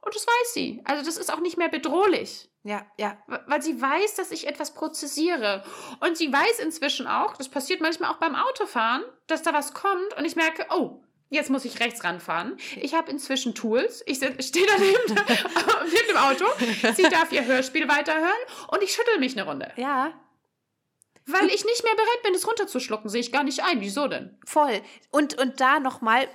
Und das weiß sie. Also das ist auch nicht mehr bedrohlich. Ja, ja. Weil sie weiß, dass ich etwas prozessiere. Und sie weiß inzwischen auch, das passiert manchmal auch beim Autofahren, dass da was kommt und ich merke, oh, Jetzt muss ich rechts ranfahren. Ich habe inzwischen Tools. Ich stehe da neben, neben dem Auto. Sie darf ihr Hörspiel weiterhören und ich schüttel mich eine Runde. Ja. Weil ich nicht mehr bereit bin, es runterzuschlucken, sehe ich gar nicht ein. Wieso denn? Voll. Und, und da nochmal,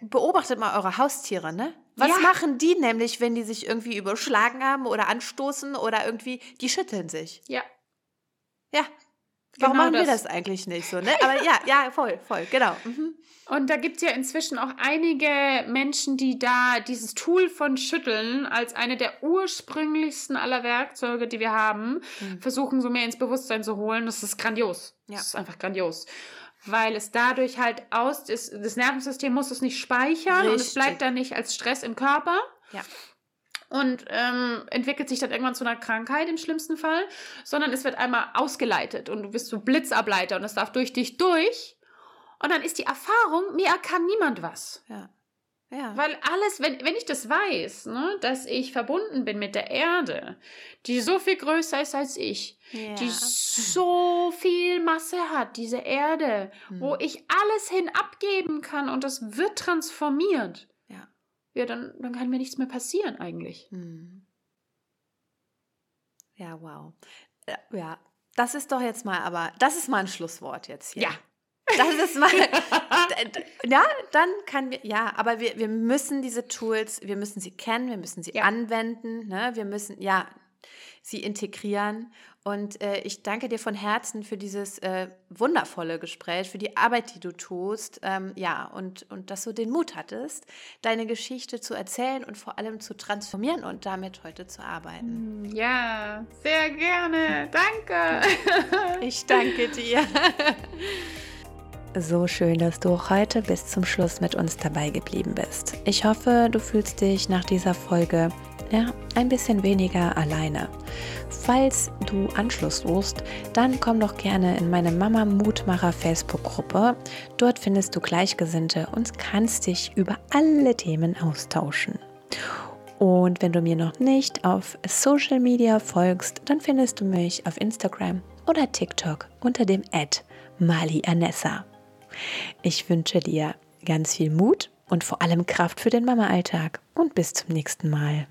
beobachtet mal eure Haustiere, ne? Was ja. machen die nämlich, wenn die sich irgendwie überschlagen haben oder anstoßen oder irgendwie, die schütteln sich. Ja. Ja. Warum genau machen das. wir das eigentlich nicht so, ne? Aber ja, ja, voll, voll, genau. Mhm. Und da gibt es ja inzwischen auch einige Menschen, die da dieses Tool von Schütteln als eine der ursprünglichsten aller Werkzeuge, die wir haben, mhm. versuchen, so mehr ins Bewusstsein zu holen. Das ist grandios. Ja. Das ist einfach grandios. Weil es dadurch halt aus, das, das Nervensystem muss es nicht speichern Richtig. und es bleibt dann nicht als Stress im Körper. Ja und ähm, entwickelt sich dann irgendwann zu einer Krankheit im schlimmsten Fall, sondern es wird einmal ausgeleitet und du bist so Blitzableiter und es darf durch dich durch und dann ist die Erfahrung, mir kann niemand was. Ja. Ja. Weil alles, wenn, wenn ich das weiß, ne, dass ich verbunden bin mit der Erde, die so viel größer ist als ich, ja. die so viel Masse hat, diese Erde, hm. wo ich alles hin abgeben kann und das wird transformiert. Ja. Ja, dann, dann kann mir nichts mehr passieren eigentlich. Hm. Ja, wow. Ja, das ist doch jetzt mal, aber das ist mal ein Schlusswort jetzt hier. Ja, das ist mal. ja, dann kann wir. Ja, aber wir, wir müssen diese Tools, wir müssen sie kennen, wir müssen sie ja. anwenden, ne? wir müssen, ja, sie integrieren. Und äh, ich danke dir von Herzen für dieses äh, wundervolle Gespräch, für die Arbeit, die du tust. Ähm, ja, und, und dass du den Mut hattest, deine Geschichte zu erzählen und vor allem zu transformieren und damit heute zu arbeiten. Hm, ja, sehr gerne. Danke. Ich danke dir. So schön, dass du heute bis zum Schluss mit uns dabei geblieben bist. Ich hoffe, du fühlst dich nach dieser Folge ja, ein bisschen weniger alleine. Falls du Anschluss suchst, dann komm doch gerne in meine Mama Mutmacher Facebook-Gruppe. Dort findest du Gleichgesinnte und kannst dich über alle Themen austauschen. Und wenn du mir noch nicht auf Social Media folgst, dann findest du mich auf Instagram oder TikTok unter dem Ad Mali Anessa. Ich wünsche dir ganz viel Mut und vor allem Kraft für den Mama-Alltag und bis zum nächsten Mal.